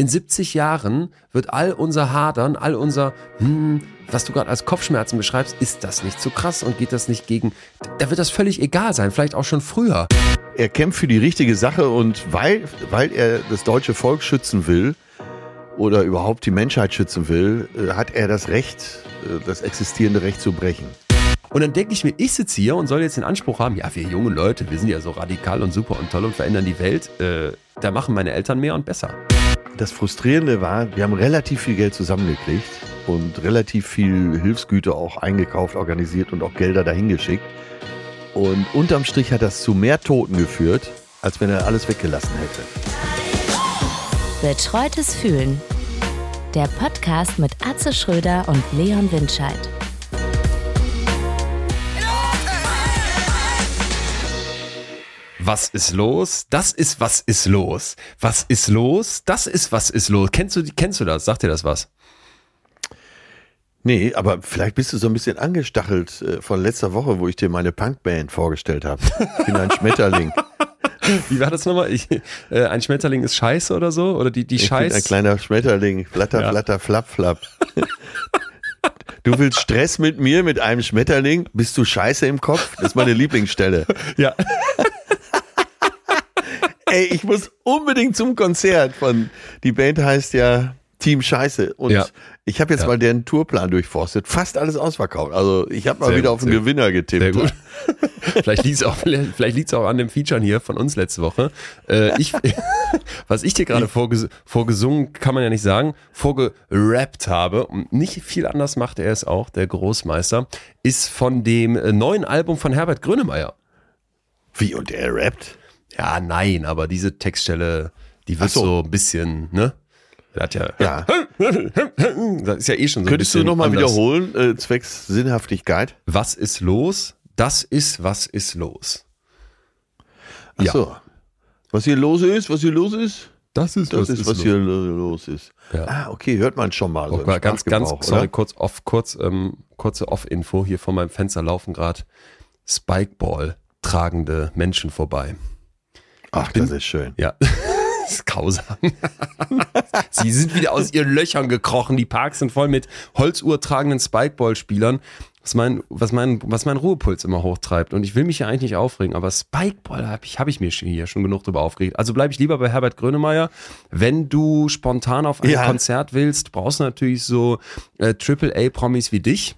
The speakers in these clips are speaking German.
in 70 Jahren wird all unser Hadern, all unser, hm, was du gerade als Kopfschmerzen beschreibst, ist das nicht zu krass und geht das nicht gegen, da wird das völlig egal sein, vielleicht auch schon früher. Er kämpft für die richtige Sache und weil, weil er das deutsche Volk schützen will oder überhaupt die Menschheit schützen will, äh, hat er das Recht, äh, das existierende Recht zu brechen. Und dann denke ich mir, ich sitze hier und soll jetzt den Anspruch haben, ja, wir junge Leute, wir sind ja so radikal und super und toll und verändern die Welt. Äh, da machen meine Eltern mehr und besser. Das Frustrierende war, wir haben relativ viel Geld zusammengekriegt und relativ viel Hilfsgüter auch eingekauft, organisiert und auch Gelder dahin geschickt. Und unterm Strich hat das zu mehr Toten geführt, als wenn er alles weggelassen hätte. Betreutes Fühlen. Der Podcast mit Atze Schröder und Leon Windscheid. Was ist los? Das ist was ist los. Was ist los? Das ist was ist los. Kennst du, kennst du das? Sagt dir das was? Nee, aber vielleicht bist du so ein bisschen angestachelt äh, von letzter Woche, wo ich dir meine Punkband vorgestellt habe. Ich bin ein Schmetterling. Wie war das nochmal? Ich, äh, ein Schmetterling ist scheiße oder so? Oder die, die Ich bin Scheiß. ein kleiner Schmetterling. Flatter, Ja. flatter, flapp, flapp. Du willst Stress mit mir, mit einem Schmetterling? Bist du scheiße im Kopf? Das ist meine Lieblingsstelle. ja. Ey, ich muss unbedingt zum Konzert von, die Band heißt ja Team Scheiße. Und Ja. ich habe jetzt Ja. mal deren Tourplan durchforstet. Fast alles ausverkauft. Also ich habe mal Sehr wieder auf den Gewinner getippt. Sehr gut. vielleicht liegt es auch, vielleicht liegt's auch an dem Featuren hier von uns letzte Woche. Äh, ich, was ich dir gerade vorges vorgesungen, kann man ja nicht sagen, vorgerappt habe, und nicht viel anders macht er es auch, der Großmeister, ist von dem äh, neuen Album von Herbert Grönemeyer. Wie, und er rappt? Ja, nein, aber diese Textstelle, die wird so. so. ein bisschen, ne? Der hat ja, Ja. das ist ja eh schon so ein Könntest du bisschen nochmal anders. wiederholen, äh, zwecks Sinnhaftigkeit? Was ist los? Das ist, was ist los. Ach Ja. so. Was hier los ist, was hier los ist? Das ist, Das ist, was hier lo- los ist. Ja. Ah, okay, hört man schon mal. so im ganz, ganz, Sprachgebrauch, sorry, oder? kurz off, kurz, ähm, kurze Off-Info. Hier vor meinem Fenster laufen gerade Spikeball tragende Menschen vorbei. Ach, das ist schön. Ja. Das ist grausam. Sie sind wieder aus ihren Löchern gekrochen. Die Parks sind voll mit Holzuhr tragenden Spikeball-Spielern, was mein, was, mein, was mein Ruhepuls immer hochtreibt. Und ich will mich ja eigentlich nicht aufregen, aber Spikeball habe ich, hab ich mir hier schon genug drüber aufgeregt. Also bleibe ich lieber bei Herbert Grönemeyer. Wenn du spontan auf ein Ja. Konzert willst, brauchst du natürlich so äh, AAA-Promis wie dich.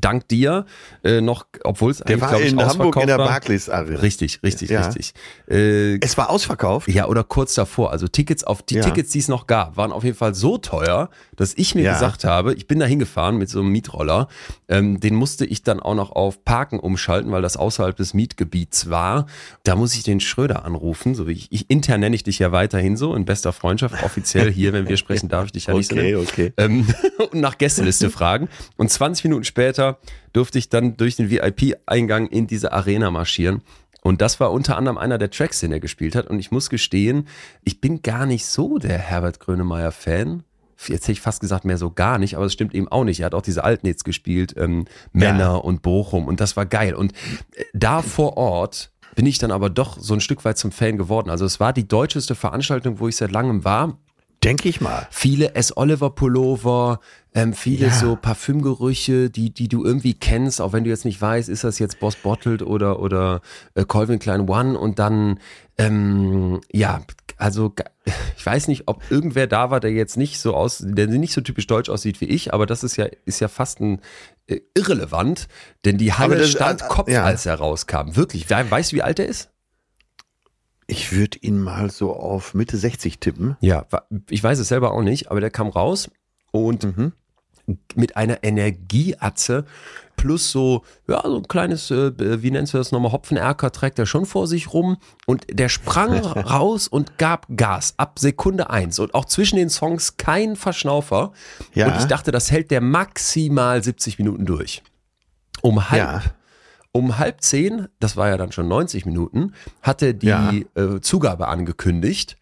Dank dir äh, noch, obwohl es eigentlich, war glaub ich, in Hamburg in der war. Barclays Arena. Richtig, richtig, Ja. richtig. Äh, Es war ausverkauft. ja, oder kurz davor. Also Tickets auf die Ja. Tickets, die es noch gab, waren auf jeden Fall so teuer, dass ich mir Ja. gesagt habe, ich bin da hingefahren mit so einem Mietroller. Ähm, den musste ich dann auch noch auf Parken umschalten, weil das außerhalb des Mietgebiets war. Da muss ich den Schröder anrufen, so wie ich, ich intern nenne ich dich ja weiterhin so in bester Freundschaft. Offiziell hier, wenn wir sprechen, darf ich dich ja nicht so Okay, nennen okay. ähm, und nach Gästeliste fragen. Und 20 Minuten später durfte ich dann durch den VIP-Eingang in diese Arena marschieren. Und das war unter anderem einer der Tracks, den er gespielt hat. Und ich muss gestehen, ich bin gar nicht so der Herbert Grönemeyer-Fan. Jetzt hätte ich fast gesagt, mehr so gar nicht, aber es stimmt eben auch nicht. Er hat auch diese Alten gespielt, ähm, Männer und Bochum und das war geil. Und äh, da vor Ort bin ich dann aber doch so ein Stück weit zum Fan geworden. Also es war die deutscheste Veranstaltung, wo ich seit langem war Denke ich mal. viele S. Oliver Pullover, ähm, viele Ja. so Parfümgerüche, die, die du irgendwie kennst, auch wenn du jetzt nicht weißt, ist das jetzt Boss Bottled oder, oder äh, Calvin Klein One und dann, ähm, ja, also ich weiß nicht, ob irgendwer da war, der jetzt nicht so aus, der nicht so typisch deutsch aussieht wie ich, aber das ist ja, ist ja fast ein äh, irrelevant, denn die Halle das- stand äh, Kopf, ja. als er rauskam. Wirklich. We- Weißt du, wie alt er ist? Ich würde ihn mal so auf Mitte 60 tippen. Ja, ich weiß es selber auch nicht, aber der kam raus und Mhm. mit einer Energieatze plus so, ja, so ein kleines, äh, wie nennst du das nochmal, Hopfenerker trägt er schon vor sich rum und der sprang raus und gab Gas ab Sekunde eins und auch zwischen den Songs kein Verschnaufer Ja. und ich dachte, das hält der maximal 70 Minuten durch. Um halb, Ja. Um halb zehn, das war ja dann schon 90 Minuten, hatte die Ja. äh, Zugabe angekündigt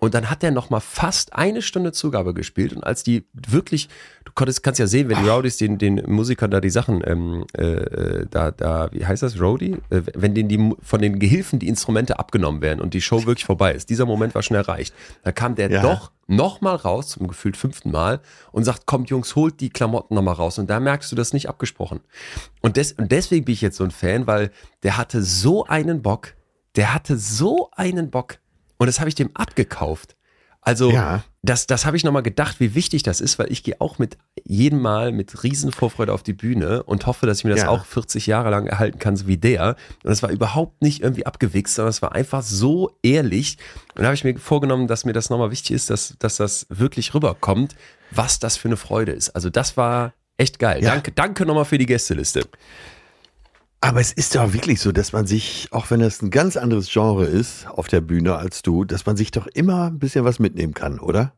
Und dann hat er noch mal fast eine Stunde Zugabe gespielt. Und als die wirklich, du konntest, kannst ja sehen, wenn die Rowdies den, den Musikern da die Sachen, ähm, äh, da, da, wie heißt das, Rowdy? Äh, wenn denen die von den Gehilfen die Instrumente abgenommen werden und die Show wirklich vorbei ist. Dieser Moment war schon erreicht. Da kam der Ja. doch noch mal raus, zum gefühlt fünften Mal, und sagt, kommt Jungs, holt die Klamotten noch mal raus. Und da merkst du das nicht abgesprochen. Und, des, und deswegen bin ich jetzt so ein Fan, weil der hatte so einen Bock, der hatte so einen Bock. Und das habe ich dem abgekauft. Also Ja. das, das habe ich nochmal gedacht, wie wichtig das ist, weil ich gehe auch mit jedem Mal mit Riesenvorfreude auf die Bühne und hoffe, dass ich mir das Ja. auch 40 Jahre lang erhalten kann, so wie der. Und es war überhaupt nicht irgendwie abgewichst, sondern es war einfach so ehrlich. Und da habe ich mir vorgenommen, dass mir das nochmal wichtig ist, dass, dass das wirklich rüberkommt, was das für eine Freude ist. Also das war echt geil. Ja. Danke, danke nochmal für die Gästeliste. Aber es ist doch wirklich so, dass man sich, auch wenn es ein ganz anderes Genre ist auf der Bühne als du, dass man sich doch immer ein bisschen was mitnehmen kann, oder?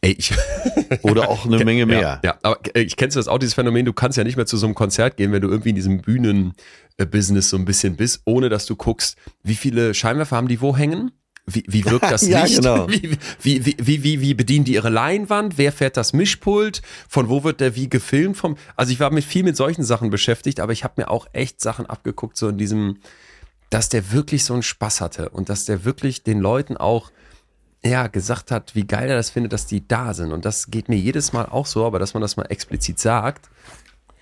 Ey, ich, Oder auch eine Menge mehr. Ja, ja, aber äh, ich kennst du das auch, dieses Phänomen, du kannst ja nicht mehr zu so einem Konzert gehen, wenn du irgendwie in diesem Bühnen-Business so ein bisschen bist, ohne dass du guckst, wie viele Scheinwerfer haben die wo hängen? Wie, wie wirkt das Ja, Licht? genau. Wie, wie, wie, wie, wie, wie bedienen die ihre Leinwand? Wer fährt das Mischpult? Von wo wird der wie gefilmt? Vom, also ich war mit viel mit solchen Sachen beschäftigt, aber ich habe mir auch echt Sachen abgeguckt, so in diesem, dass der wirklich so einen Spaß hatte und dass der wirklich den Leuten auch ja, gesagt hat, wie geil er das findet, dass die da sind. Und das geht mir jedes Mal auch so, aber dass man das mal explizit sagt,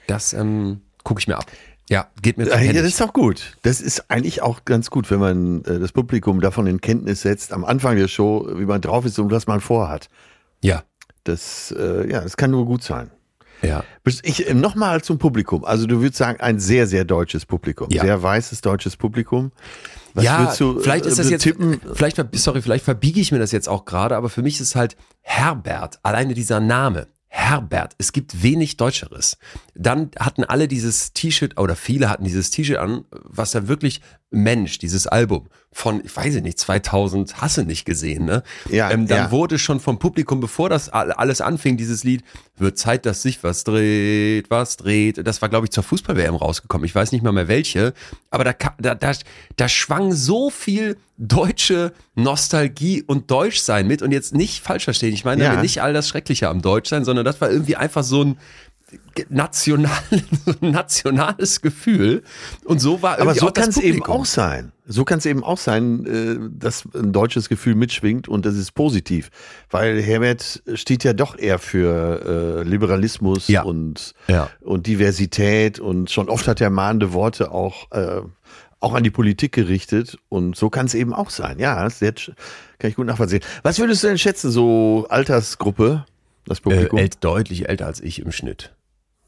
das ähm, gucke ich mir ab. Ja, geht mir Ja, kenn das ich. ist auch gut. Das ist eigentlich auch ganz gut, wenn man äh, das Publikum davon in Kenntnis setzt, am Anfang der Show, wie man drauf ist und was man vorhat. Ja, Das, äh, ja, das kann nur gut sein. ja. Ich äh, nochmal zum Publikum. Also du würdest sagen, ein sehr, sehr deutsches Publikum. Ja. Sehr weißes deutsches Publikum. Was ja, du vielleicht ist äh, das jetzt, tippen? vielleicht, sorry, vielleicht verbiege ich mir das jetzt auch gerade, aber für mich ist halt Herbert, alleine dieser Name. Herbert, es gibt wenig Deutscheres. Dann hatten alle dieses T-Shirt, oder viele hatten dieses T-Shirt an, was da wirklich Mensch, dieses Album von, ich weiß nicht, 2000, hasse nicht gesehen, ne? Ja, ähm, dann ja. wurde schon vom Publikum, bevor das all- alles anfing, dieses Lied, wird Zeit, dass sich was dreht, was dreht. Das war, glaube ich, zur Fußball-WM rausgekommen. Ich weiß nicht mal mehr welche. Aber da, da, da, da schwang so viel deutsche Nostalgie und Deutschsein mit. Und jetzt nicht falsch verstehen. Ich meine Ja. nicht all das Schreckliche am Deutschsein, sondern das war irgendwie einfach so ein national, nationales Gefühl. Und so war Aber so kann es eben auch sein. So kann es eben auch sein, äh, dass ein deutsches Gefühl mitschwingt und das ist positiv. Weil Herbert steht ja doch eher für äh, Liberalismus Ja. und, Ja. und Diversität und schon oft hat er mahnende Worte auch, äh, auch an die Politik gerichtet und so kann es eben auch sein. Ja, das kann ich gut nachvollziehen. Was würdest du denn schätzen, so Altersgruppe, das Äh, Publikum? ält, deutlich älter als ich im Schnitt.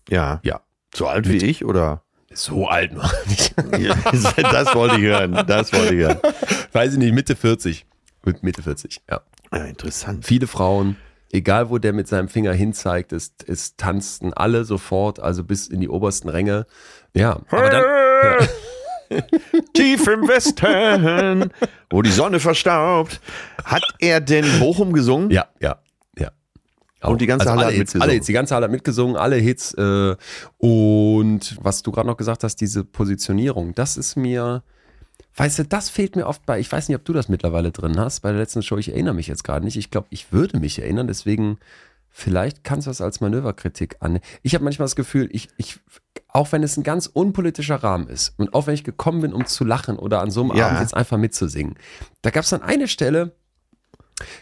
Ja. Ja. So alt wie ich oder? So alt noch nicht. Ja, das wollte ich hören. Das wollte ich hören. Weiß ich nicht, Mitte 40. Mit Mitte 40, ja. Ja, interessant. Viele Frauen, egal wo der mit seinem Finger hinzeigt, es, es tanzten alle sofort, also bis in die obersten Ränge. Ja, aber dann, Tief im Westen, wo die Sonne verstaubt. Hat er denn Bochum gesungen? ja, ja, ja. Und die ganze also Halle alle hat mitgesungen. alle Hits, die ganze Halle hat mitgesungen, alle Hits. Äh, und was du gerade noch gesagt hast, diese Positionierung, das ist mir, weißt du, das fehlt mir oft bei, ich weiß nicht, ob du das mittlerweile drin hast, bei der letzten Show, ich erinnere mich jetzt gerade nicht. Ich glaube, ich würde mich erinnern, deswegen vielleicht kannst du das als Manöverkritik an. Ich habe manchmal das Gefühl, ich, ich, auch wenn es ein ganz unpolitischer Rahmen ist und auch wenn ich gekommen bin, um zu lachen oder an so einem Ja. Abend jetzt einfach mitzusingen, da gab es dann eine Stelle,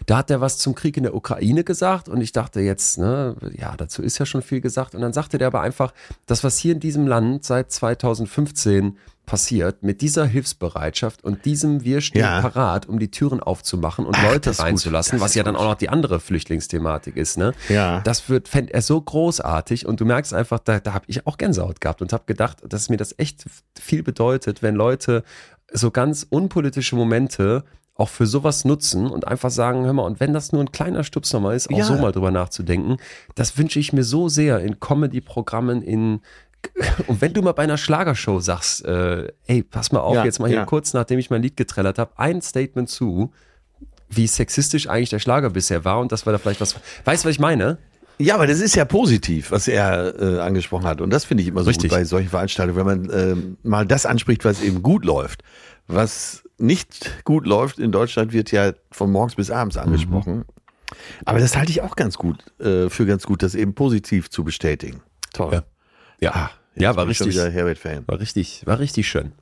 da hat er was zum Krieg in der Ukraine gesagt und ich dachte jetzt, ne, ja, dazu ist ja schon viel gesagt. Und dann sagte der aber einfach, das, was hier in diesem Land seit 2015 passiert, mit dieser Hilfsbereitschaft und diesem Wir stehen Ja. parat, um die Türen aufzumachen und Ach, Leute reinzulassen, was ja dann auch noch die andere Flüchtlingsthematik ist, ne? Ja. Das wird, fände er so großartig und du merkst einfach, da, da habe ich auch Gänsehaut gehabt und habe gedacht, dass mir das echt viel bedeutet, wenn Leute so ganz unpolitische Momente auch für sowas nutzen und einfach sagen, hör mal, und wenn das nur ein kleiner Stups nochmal ist, auch Ja. so mal drüber nachzudenken, das wünsche ich mir so sehr in Comedy-Programmen, in und wenn du mal bei einer Schlagershow sagst, äh, ey, pass mal auf, Ja, jetzt mal hier ja. kurz, nachdem ich mein Lied getrellert habe, ein Statement zu, wie sexistisch eigentlich der Schlager bisher war und dass wir da vielleicht was. Weißt du, was ich meine? Ja, aber das ist ja positiv, was er äh, angesprochen hat. Und das finde ich immer so Richtig. gut bei solchen Veranstaltungen, wenn man ähm, mal das anspricht, was eben gut läuft, was nicht gut läuft in Deutschland, wird ja von morgens bis abends angesprochen. Mhm. Aber das halte ich auch ganz gut, äh, für ganz gut, das eben positiv zu bestätigen. Toll. Ja, ja, ah, ja war richtig. Herbert-Fan. War richtig, war richtig schön.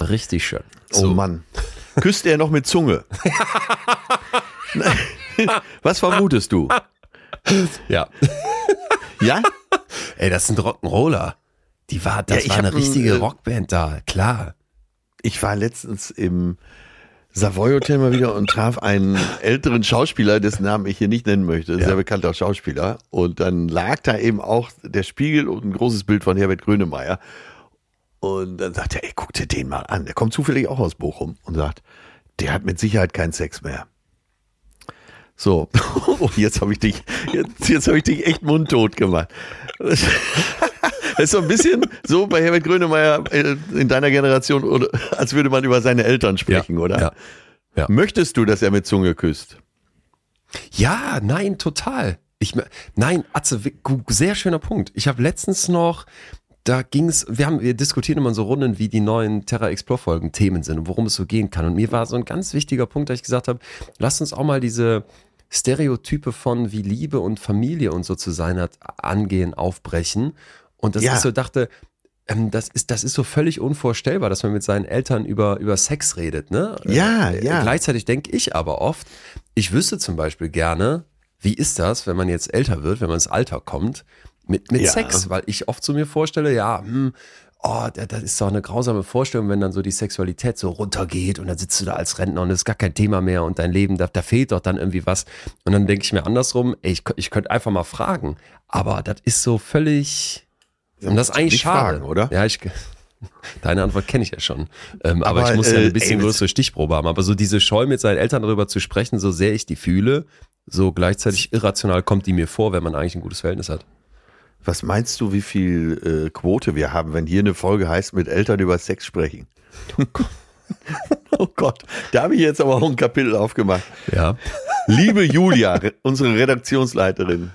Richtig schön. Oh so. Oh Mann. Küsst er noch mit Zunge? Was vermutest du? Ja. Ja? Ey, das sind Rock'n'Roller. Die war, das ja, war eine richtige ein, äh, Rockband da, klar. Ich war letztens im Savoy Hotel mal wieder und traf einen älteren Schauspieler, dessen Namen ich hier nicht nennen möchte, ja. sehr bekannter Schauspieler. Und dann lag da eben auch der Spiegel und ein großes Bild von Herbert Grönemeyer. Und dann sagt er, ey, guck dir den mal an. Der kommt zufällig auch aus Bochum und sagt, der hat mit Sicherheit keinen Sex mehr. So, jetzt habe ich dich, jetzt, jetzt habe ich dich echt mundtot gemacht. Das ist so ein bisschen so bei Herbert Grönemeyer äh, in deiner Generation, als würde man über seine Eltern sprechen, ja, oder? Ja, ja. Möchtest du, dass er mit Zunge küsst? Ja, nein, total. Ich, nein, Atze, sehr schöner Punkt. Ich habe letztens noch da ging es, wir haben, wir diskutieren immer so Runden, wie die neuen Terra Explore Folgen Themen sind und worum es so gehen kann. Und mir war so ein ganz wichtiger Punkt, dass ich gesagt habe, lasst uns auch mal diese Stereotype von wie Liebe und Familie und so zu sein hat, angehen, aufbrechen. Und das ja. ist so, dachte, ähm, das ist, das ist so völlig unvorstellbar, dass man mit seinen Eltern über, über Sex redet, ne? Ja, äh, ja. Gleichzeitig denke ich aber oft, ich wüsste zum Beispiel gerne, wie ist das, wenn man jetzt älter wird, wenn man ins Alter kommt, mit, mit ja. Sex, weil ich oft so mir vorstelle, ja, hm, oh, das ist doch eine grausame Vorstellung, wenn dann so die Sexualität so runtergeht und dann sitzt du da als Rentner und es ist gar kein Thema mehr und dein Leben, da, da fehlt doch dann irgendwie was. Und dann denke ich mir andersrum, ey, ich, ich könnte einfach mal fragen, aber das ist so völlig, und das ist eigentlich schade. Fragen, oder? Ja, ich, Deine Antwort kenne ich ja schon. Ähm, aber, aber, ich muss ja ein äh, bisschen äh, größere Stichprobe haben. Aber so diese Scheu mit seinen Eltern darüber zu sprechen, so sehr ich die fühle, so gleichzeitig irrational kommt die mir vor, wenn man eigentlich ein gutes Verhältnis hat. Was meinst du, wie viel äh, Quote wir haben, wenn hier eine Folge heißt, mit Eltern über Sex sprechen? oh Gott, da habe ich jetzt aber auch ein Kapitel aufgemacht. Ja. Liebe Julia, unsere Redaktionsleiterin,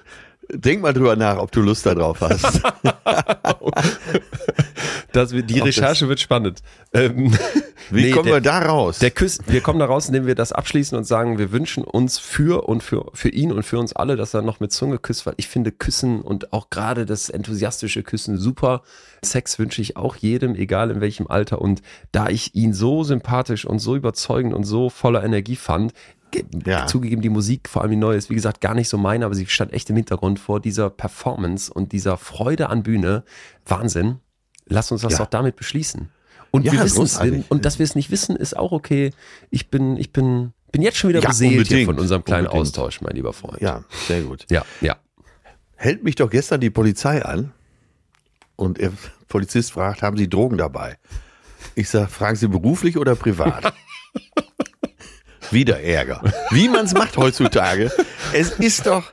denk mal drüber nach, ob du Lust darauf hast. das, die Recherche wird spannend. Ähm, Wie nee, kommen der, wir da raus? Der Küss, wir kommen da raus, indem wir das abschließen und sagen, wir wünschen uns für und für, für ihn und für uns alle, dass er noch mit Zunge küsst, weil ich finde Küssen und auch gerade das enthusiastische Küssen super. Sex wünsche ich auch jedem, egal in welchem Alter. Und da ich ihn so sympathisch und so überzeugend und so voller Energie fand, ja. zugegeben, die Musik, vor allem die neue, ist wie gesagt gar nicht so meine, aber sie stand echt im Hintergrund vor dieser Performance und dieser Freude an Bühne. Wahnsinn. Lass uns das ja. doch damit beschließen. Und ja, wir wissen es, und dass wir es nicht wissen, ist auch okay. Ich bin, ich bin, bin jetzt schon wieder ja, beseelt hier von unserem kleinen unbedingt. Austausch, mein lieber Freund. Ja, sehr gut. Ja, ja. Hält mich doch gestern die Polizei an und der Polizist fragt, haben Sie Drogen dabei? Ich sage, fragen Sie beruflich oder privat? Wieder Ärger. Wie man es macht heutzutage. Es ist doch.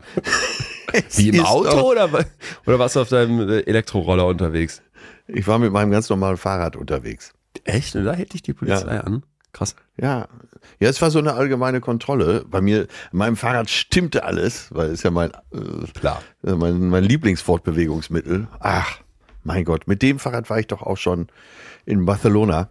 Es Wie im Auto doch, oder, oder warst du auf deinem äh, Elektroroller unterwegs? Ich war mit meinem ganz normalen Fahrrad unterwegs. Echt? Und da hätte ich die Polizei ja. an? Krass. Ja. Ja, es war so eine allgemeine Kontrolle. Bei mir, meinem Fahrrad stimmte alles, weil es ja mein, äh, Klar. Äh, mein, mein Lieblingsfortbewegungsmittel. Ach, mein Gott, mit dem Fahrrad war ich doch auch schon in Barcelona.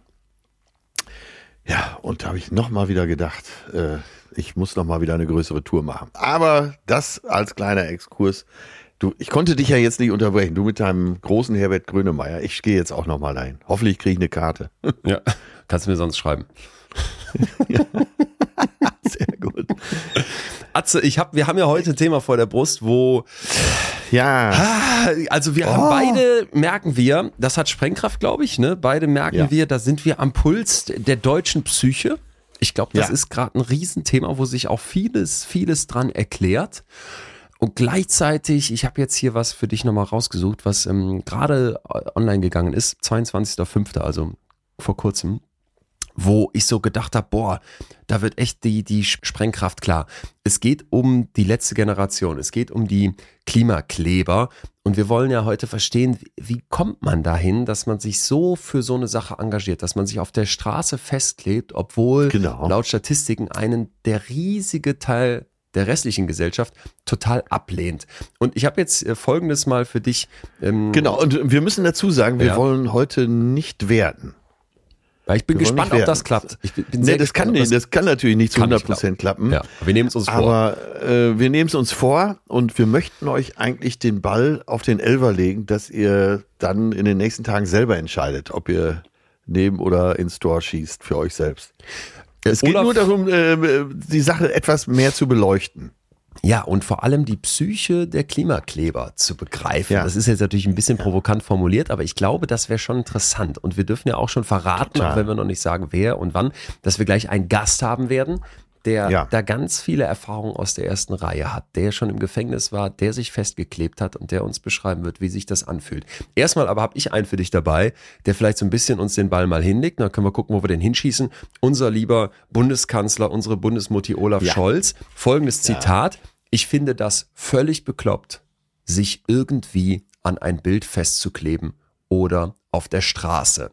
Ja, und da habe ich nochmal wieder gedacht, äh, ich muss nochmal wieder eine größere Tour machen. Aber das als kleiner Exkurs. Du, ich konnte dich ja jetzt nicht unterbrechen. Du mit deinem großen Herbert Grönemeyer. Ich gehe jetzt auch nochmal dahin. Hoffentlich kriege ich eine Karte. Ja, kannst du mir sonst schreiben. Sehr gut. Atze, ich hab, wir haben ja heute ein Thema vor der Brust, wo ja. Also wir oh. haben beide, merken wir, das hat Sprengkraft, glaube ich, ne? Beide merken ja. wir, da sind wir am Puls der deutschen Psyche. Ich glaube, das ja. ist gerade ein Riesenthema, wo sich auch vieles, vieles dran erklärt. Und gleichzeitig, ich habe jetzt hier was für dich nochmal rausgesucht, was ähm, gerade online gegangen ist, 22.05., also vor kurzem wo ich so gedacht habe, boah, da wird echt die, die Sprengkraft klar. Es geht um die letzte Generation, es geht um die Klimakleber und wir wollen ja heute verstehen, wie kommt man dahin, dass man sich so für so eine Sache engagiert, dass man sich auf der Straße festklebt, obwohl genau. laut Statistiken einen der riesige Teil der restlichen Gesellschaft total ablehnt. Und ich habe jetzt äh, Folgendes mal für dich. Ähm, genau, und wir müssen dazu sagen, wir ja. wollen heute nicht werden. Ja, ich bin gespannt, ob das klappt. Ich bin, bin Nee, das kann gespannt, ob nicht, das kann natürlich nicht zu Kann nicht 100 klappen. Ja, wir nehmen es uns vor. Aber äh, wir nehmen es uns vor und wir möchten euch eigentlich den Ball auf den Elver legen, dass ihr dann in den nächsten Tagen selber entscheidet, ob ihr neben oder ins Tor schießt für euch selbst. Es geht Olaf- nur darum, äh, die Sache etwas mehr zu beleuchten. Ja, und vor allem die Psyche der Klimakleber zu begreifen. Ja. Das ist jetzt natürlich ein bisschen provokant formuliert, aber ich glaube, das wäre schon interessant. Und wir dürfen ja auch schon verraten, Total. auch wenn wir noch nicht sagen, wer und wann, dass wir gleich einen Gast haben werden, der Ja. da ganz viele Erfahrungen aus der ersten Reihe hat, der schon im Gefängnis war, der sich festgeklebt hat und der uns beschreiben wird, wie sich das anfühlt. Erstmal aber habe ich einen für dich dabei, der vielleicht so ein bisschen uns den Ball mal hinlegt. Dann können wir gucken, wo wir den hinschießen. Unser lieber Bundeskanzler, unsere Bundesmutti Olaf Ja. Scholz. Folgendes Zitat. Ich finde das völlig bekloppt, sich irgendwie an ein Bild festzukleben oder auf der Straße.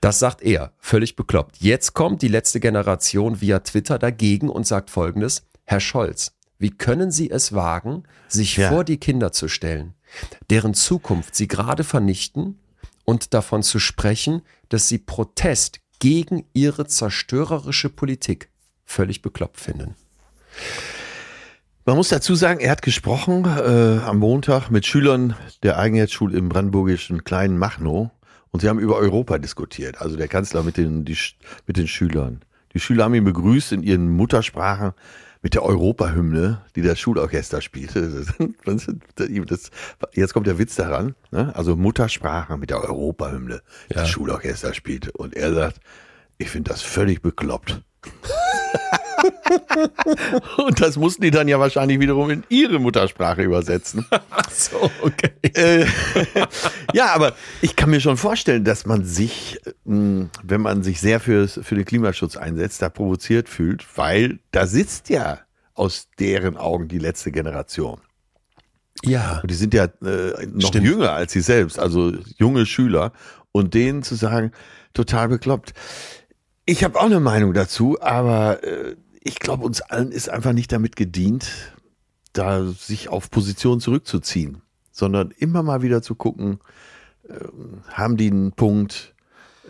Das sagt er, völlig bekloppt. Jetzt kommt die letzte Generation via Twitter dagegen und sagt folgendes, Herr Scholz, wie können Sie es wagen, sich Ja. vor die Kinder zu stellen, deren Zukunft Sie gerade vernichten und davon zu sprechen, dass Sie Protest gegen Ihre zerstörerische Politik völlig bekloppt finden. Man muss dazu sagen, er hat gesprochen äh, am Montag mit Schülern der Eigenheitsschule im brandenburgischen kleinen Machnow und sie haben über Europa diskutiert. Also der Kanzler mit den, die, mit den Schülern. Die Schüler haben ihn begrüßt in ihren Muttersprachen mit der Europahymne, die das Schulorchester spielte. Das, das, jetzt kommt der Witz daran. Ne? Also Muttersprache mit der Europahymne, die Ja. das Schulorchester spielte. Und er sagt, ich finde das völlig bekloppt. Und das mussten die dann ja wahrscheinlich wiederum in ihre Muttersprache übersetzen. Ach so, okay. Äh, ja, aber ich kann mir schon vorstellen, dass man sich, mh, wenn man sich sehr für, für den Klimaschutz einsetzt, da provoziert fühlt, weil da sitzt ja aus deren Augen die letzte Generation. Ja. Und die sind ja äh, noch Stimmt. jünger als sie selbst, also junge Schüler. Und denen zu sagen, total bekloppt. Ich habe auch eine Meinung dazu, aber äh, ich glaube, uns allen ist einfach nicht damit gedient, da sich auf Position zurückzuziehen, sondern immer mal wieder zu gucken, ähm, haben die einen Punkt,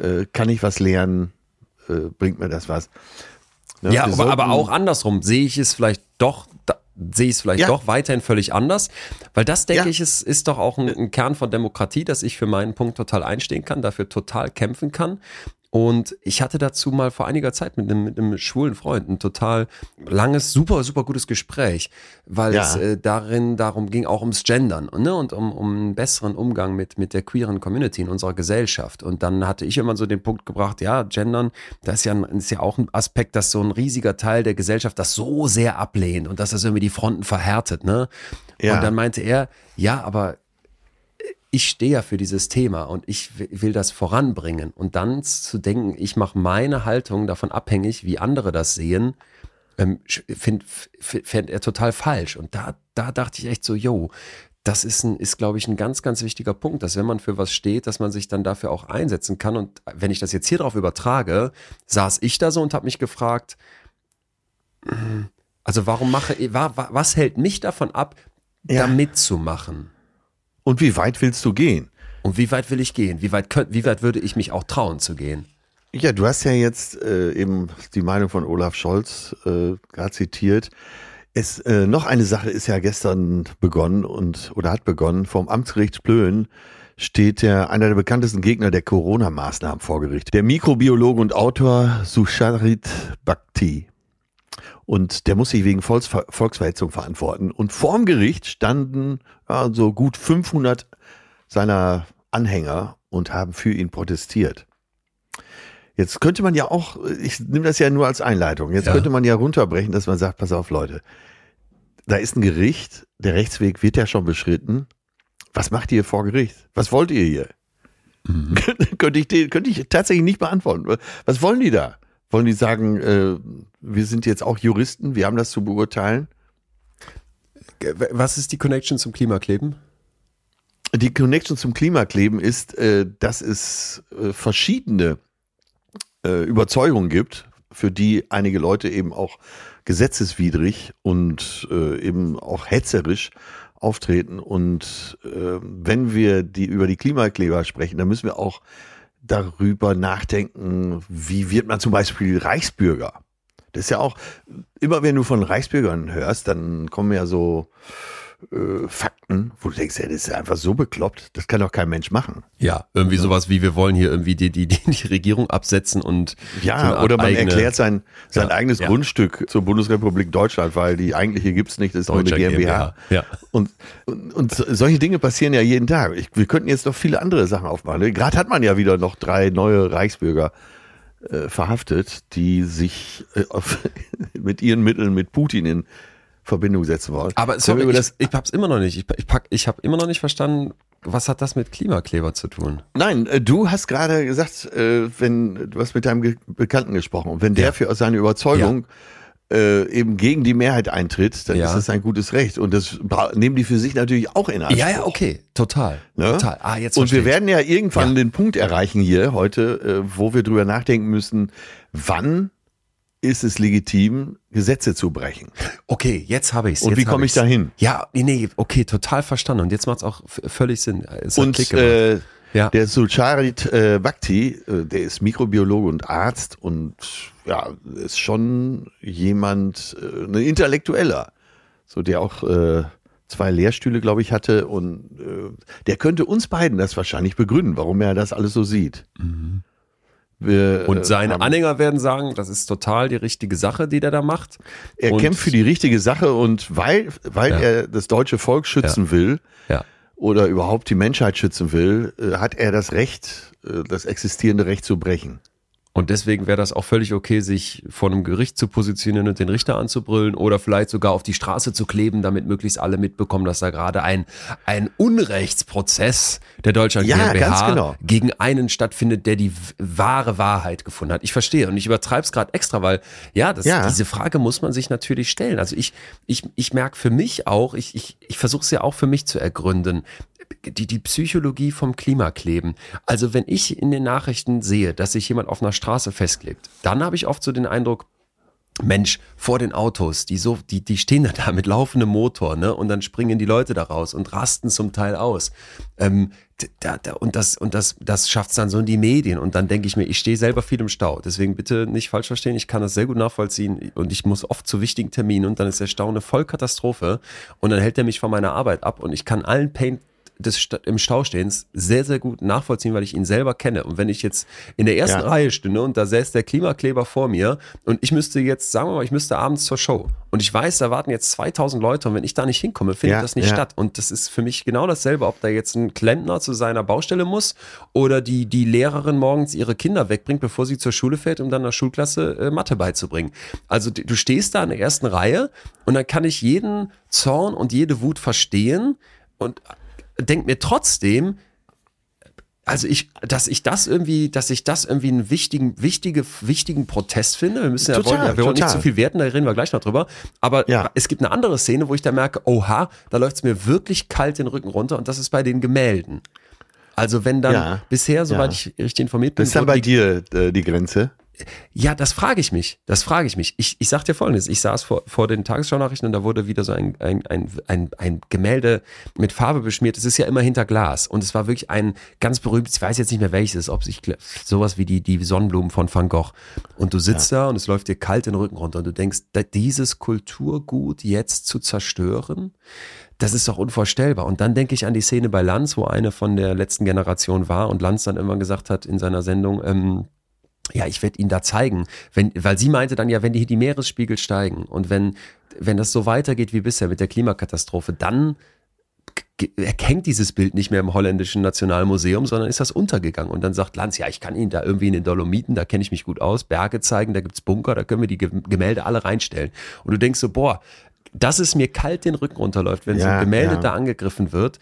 äh, kann ich was lernen, äh, bringt mir das was. Ne, Ja, aber, aber auch andersrum sehe ich es vielleicht doch, sehe ich es vielleicht Ja. doch weiterhin völlig anders, weil das denke Ja. ich ist, ist doch auch ein, ein Kern von Demokratie, dass ich für meinen Punkt total einstehen kann, dafür total kämpfen kann. Und ich hatte dazu mal vor einiger Zeit mit einem, mit einem schwulen Freund ein total langes, super, super gutes Gespräch, weil Ja. es äh, darin darum ging, auch ums Gendern ne? und um, um einen besseren Umgang mit, mit der queeren Community in unserer Gesellschaft. Und dann hatte ich immer so den Punkt gebracht, ja, Gendern, das ist ja, ein, ist ja auch ein Aspekt, dass so ein riesiger Teil der Gesellschaft das so sehr ablehnt und dass das irgendwie die Fronten verhärtet. Ne? Ja. Und dann meinte er, ja, aber ich stehe ja für dieses Thema und ich will das voranbringen. Und dann zu denken, ich mache meine Haltung davon abhängig, wie andere das sehen, ähm, find er total falsch. Und da, da dachte ich echt so, yo, das ist, ein, ist glaube ich, ein ganz, ganz wichtiger Punkt, dass wenn man für was steht, dass man sich dann dafür auch einsetzen kann. Und wenn ich das jetzt hier drauf übertrage, saß ich da so und habe mich gefragt, hm, also warum mache ich, wa- wa- was hält mich davon ab, Ja. da mitzumachen? Und wie weit willst du gehen? Und wie weit will ich gehen? Wie weit, könnt, wie weit würde ich mich auch trauen zu gehen? Ja, du hast ja jetzt äh, eben die Meinung von Olaf Scholz äh, gerade zitiert. Es, äh, noch eine Sache ist ja gestern begonnen und oder hat begonnen. Vom Amtsgericht Plön steht der einer der bekanntesten Gegner der Corona-Maßnahmen vor Gericht. Der Mikrobiologe und Autor Susharit Bhakti. Und der muss sich wegen Volks Volksverhetzung verantworten. Und vorm Gericht standen ja, so gut 500 seiner Anhänger und haben für ihn protestiert. Jetzt könnte man ja auch, ich nehme das ja nur als Einleitung, jetzt Ja. könnte man ja runterbrechen, dass man sagt, pass auf Leute, da ist ein Gericht, der Rechtsweg wird ja schon beschritten. Was macht ihr vor Gericht? Was wollt ihr hier? könnte, ich, könnte ich tatsächlich nicht beantworten. Was wollen die da? Wollen die sagen, äh, wir sind jetzt auch Juristen, wir haben das zu beurteilen? Was ist die Connection zum Klimakleben? Die Connection zum Klimakleben ist, äh, dass es äh, verschiedene äh, Überzeugungen gibt, für die einige Leute eben auch gesetzeswidrig und äh, eben auch hetzerisch auftreten. Und äh, wenn wir die über die Klimakleber sprechen, dann müssen wir auch darüber nachdenken, wie wird man zum Beispiel Reichsbürger? Das ist ja auch, immer wenn du von Reichsbürgern hörst, dann kommen ja so äh, Fakten, wo du denkst, ja, das ist einfach so bekloppt, das kann doch kein Mensch machen. Ja, irgendwie sowas wie, wir wollen hier irgendwie die, die, die Regierung absetzen und. Ja, so oder man eigene, erklärt sein, sein Ja, eigenes ja. Grundstück zur Bundesrepublik Deutschland, weil die eigentliche gibt's nicht, das ist nur eine Deutscher GmbH. Ja. Und, und, und solche Dinge passieren ja jeden Tag. Ich, wir könnten jetzt noch viele andere Sachen aufmachen. Gerade hat man ja wieder noch drei neue Reichsbürger äh, verhaftet, die sich äh, auf, mit ihren Mitteln mit Putin in Verbindung setzen wollen. Aber sorry, ich, das, ich hab's immer noch nicht. Ich, ich, pack- ich habe immer noch nicht verstanden, was hat das mit Klimakleber zu tun? Nein, äh, du hast gerade gesagt, äh, wenn du hast mit deinem Bekannten gesprochen und wenn der Ja. für seine Überzeugung äh, eben gegen die Mehrheit eintritt, dann Ja. ist das ein gutes Recht und das nehmen die für sich natürlich auch in Anspruch. Ja, ja, okay, total. Ne? Total. Ah, jetzt Und wir werden ja irgendwann Ja. den Punkt erreichen hier heute, wo wir drüber nachdenken müssen, wann ist es legitim, Gesetze zu brechen? Okay, jetzt habe ich's. Und jetzt wie komme ich ich's. dahin? Ja, nee, okay, total verstanden. Und jetzt macht's auch v- völlig Sinn. Es hat Und äh, ja. der Sucharit äh, Bhakti, äh, der ist Mikrobiologe und Arzt und ja, ist schon jemand, äh, ein Intellektueller, so der auch äh, zwei Lehrstühle, glaube ich, hatte und äh, der könnte uns beiden das wahrscheinlich begründen, warum er das alles so sieht. Wir, Und seine haben- Anhänger werden sagen, das ist total die richtige Sache, die der da macht. Er Und- kämpft für die richtige Sache und weil, weil Ja. er das deutsche Volk schützen will Ja. oder überhaupt die Menschheit schützen will, äh, hat er das Recht, äh, das existierende Recht zu brechen. Und deswegen wäre das auch völlig okay, sich vor einem Gericht zu positionieren und den Richter anzubrüllen oder vielleicht sogar auf die Straße zu kleben, damit möglichst alle mitbekommen, dass da gerade ein, ein Unrechtsprozess der Deutschland Ja, GmbH ganz genau. gegen einen stattfindet, der die wahre Wahrheit gefunden hat. Ich verstehe und ich übertreibe es gerade extra, weil ja, das, Ja. diese Frage muss man sich natürlich stellen. Also ich, ich, ich merke für mich auch, ich, ich, ich versuche es ja auch für mich zu ergründen, die, die Psychologie vom Klimakleben. Also wenn ich in den Nachrichten sehe, dass sich jemand auf einer Straße festklebt, dann habe ich oft so den Eindruck, Mensch, vor den Autos, die so, die, die stehen da, da mit laufendem Motor, ne? Und dann springen die Leute da raus und rasten zum Teil aus. Ähm, da, da, und das, und das, das schafft's dann so in die Medien. Und dann denke ich mir, ich stehe selber viel im Stau. Deswegen bitte nicht falsch verstehen, ich kann das sehr gut nachvollziehen. Und ich muss oft zu wichtigen Terminen und dann ist der Stau eine Vollkatastrophe. Und dann hält er mich von meiner Arbeit ab und ich kann allen Pain des Sta- im Stau stehens sehr, sehr gut nachvollziehen, weil ich ihn selber kenne. Und wenn ich jetzt in der ersten Ja. Reihe stünde und da säß der Klimakleber vor mir und ich müsste jetzt, sagen wir mal, ich müsste abends zur Show und ich weiß, da warten jetzt 2000 Leute und wenn ich da nicht hinkomme, findet Ja, das nicht ja. statt. Und das ist für mich genau dasselbe, ob da jetzt ein Klempner zu seiner Baustelle muss oder die, die Lehrerin morgens ihre Kinder wegbringt, bevor sie zur Schule fährt, um dann der Schulklasse äh, Mathe beizubringen. Also du du stehst da in der ersten Reihe und dann kann ich jeden Zorn und jede Wut verstehen und denk mir trotzdem, also ich, dass ich das irgendwie, dass ich das irgendwie einen wichtigen, wichtige, wichtigen Protest finde. Wir müssen ja, Total, wollen, ja wir wollen nicht zu viel werten, da reden wir gleich noch drüber. Aber Ja. es gibt eine andere Szene, wo ich da merke, oha, da läuft es mir wirklich kalt den Rücken runter und das ist bei den Gemälden. Also wenn dann Ja. bisher, soweit ich richtig informiert bin, Das ist dann bei die dir äh, die Grenze. Ja, das frage ich mich. Das frage ich mich. Ich, ich sag dir folgendes. Ich saß vor, vor den Tagesschau-Nachrichten und da wurde wieder so ein, ein, ein, ein, ein Gemälde mit Farbe beschmiert. Es ist ja immer hinter Glas. Und es war wirklich ein ganz berühmtes, ich weiß jetzt nicht mehr welches, ob sich sowas wie die, die Sonnenblumen von Van Gogh. Und du sitzt da und es läuft dir kalt den Rücken runter und du denkst, dieses Kulturgut jetzt zu zerstören, das ist doch unvorstellbar. Und dann denke ich an die Szene bei Lanz, wo eine von der letzten Generation war und Lanz dann irgendwann gesagt hat in seiner Sendung, ähm, ja, ich werde Ihnen da zeigen, wenn, weil sie meinte dann ja, wenn die, die Meeresspiegel steigen und wenn, wenn das so weitergeht wie bisher mit der Klimakatastrophe, dann hängt dieses Bild nicht mehr im holländischen Nationalmuseum, sondern ist das untergegangen. Und dann sagt Lanz, ja, ich kann Ihnen da irgendwie in den Dolomiten, da kenne ich mich gut aus, Berge zeigen, da gibt's Bunker, da können wir die Ge- Gemälde alle reinstellen. Und du denkst so, boah, dass es mir kalt den Rücken runterläuft, wenn so Ja, ein Gemälde ja. da angegriffen wird,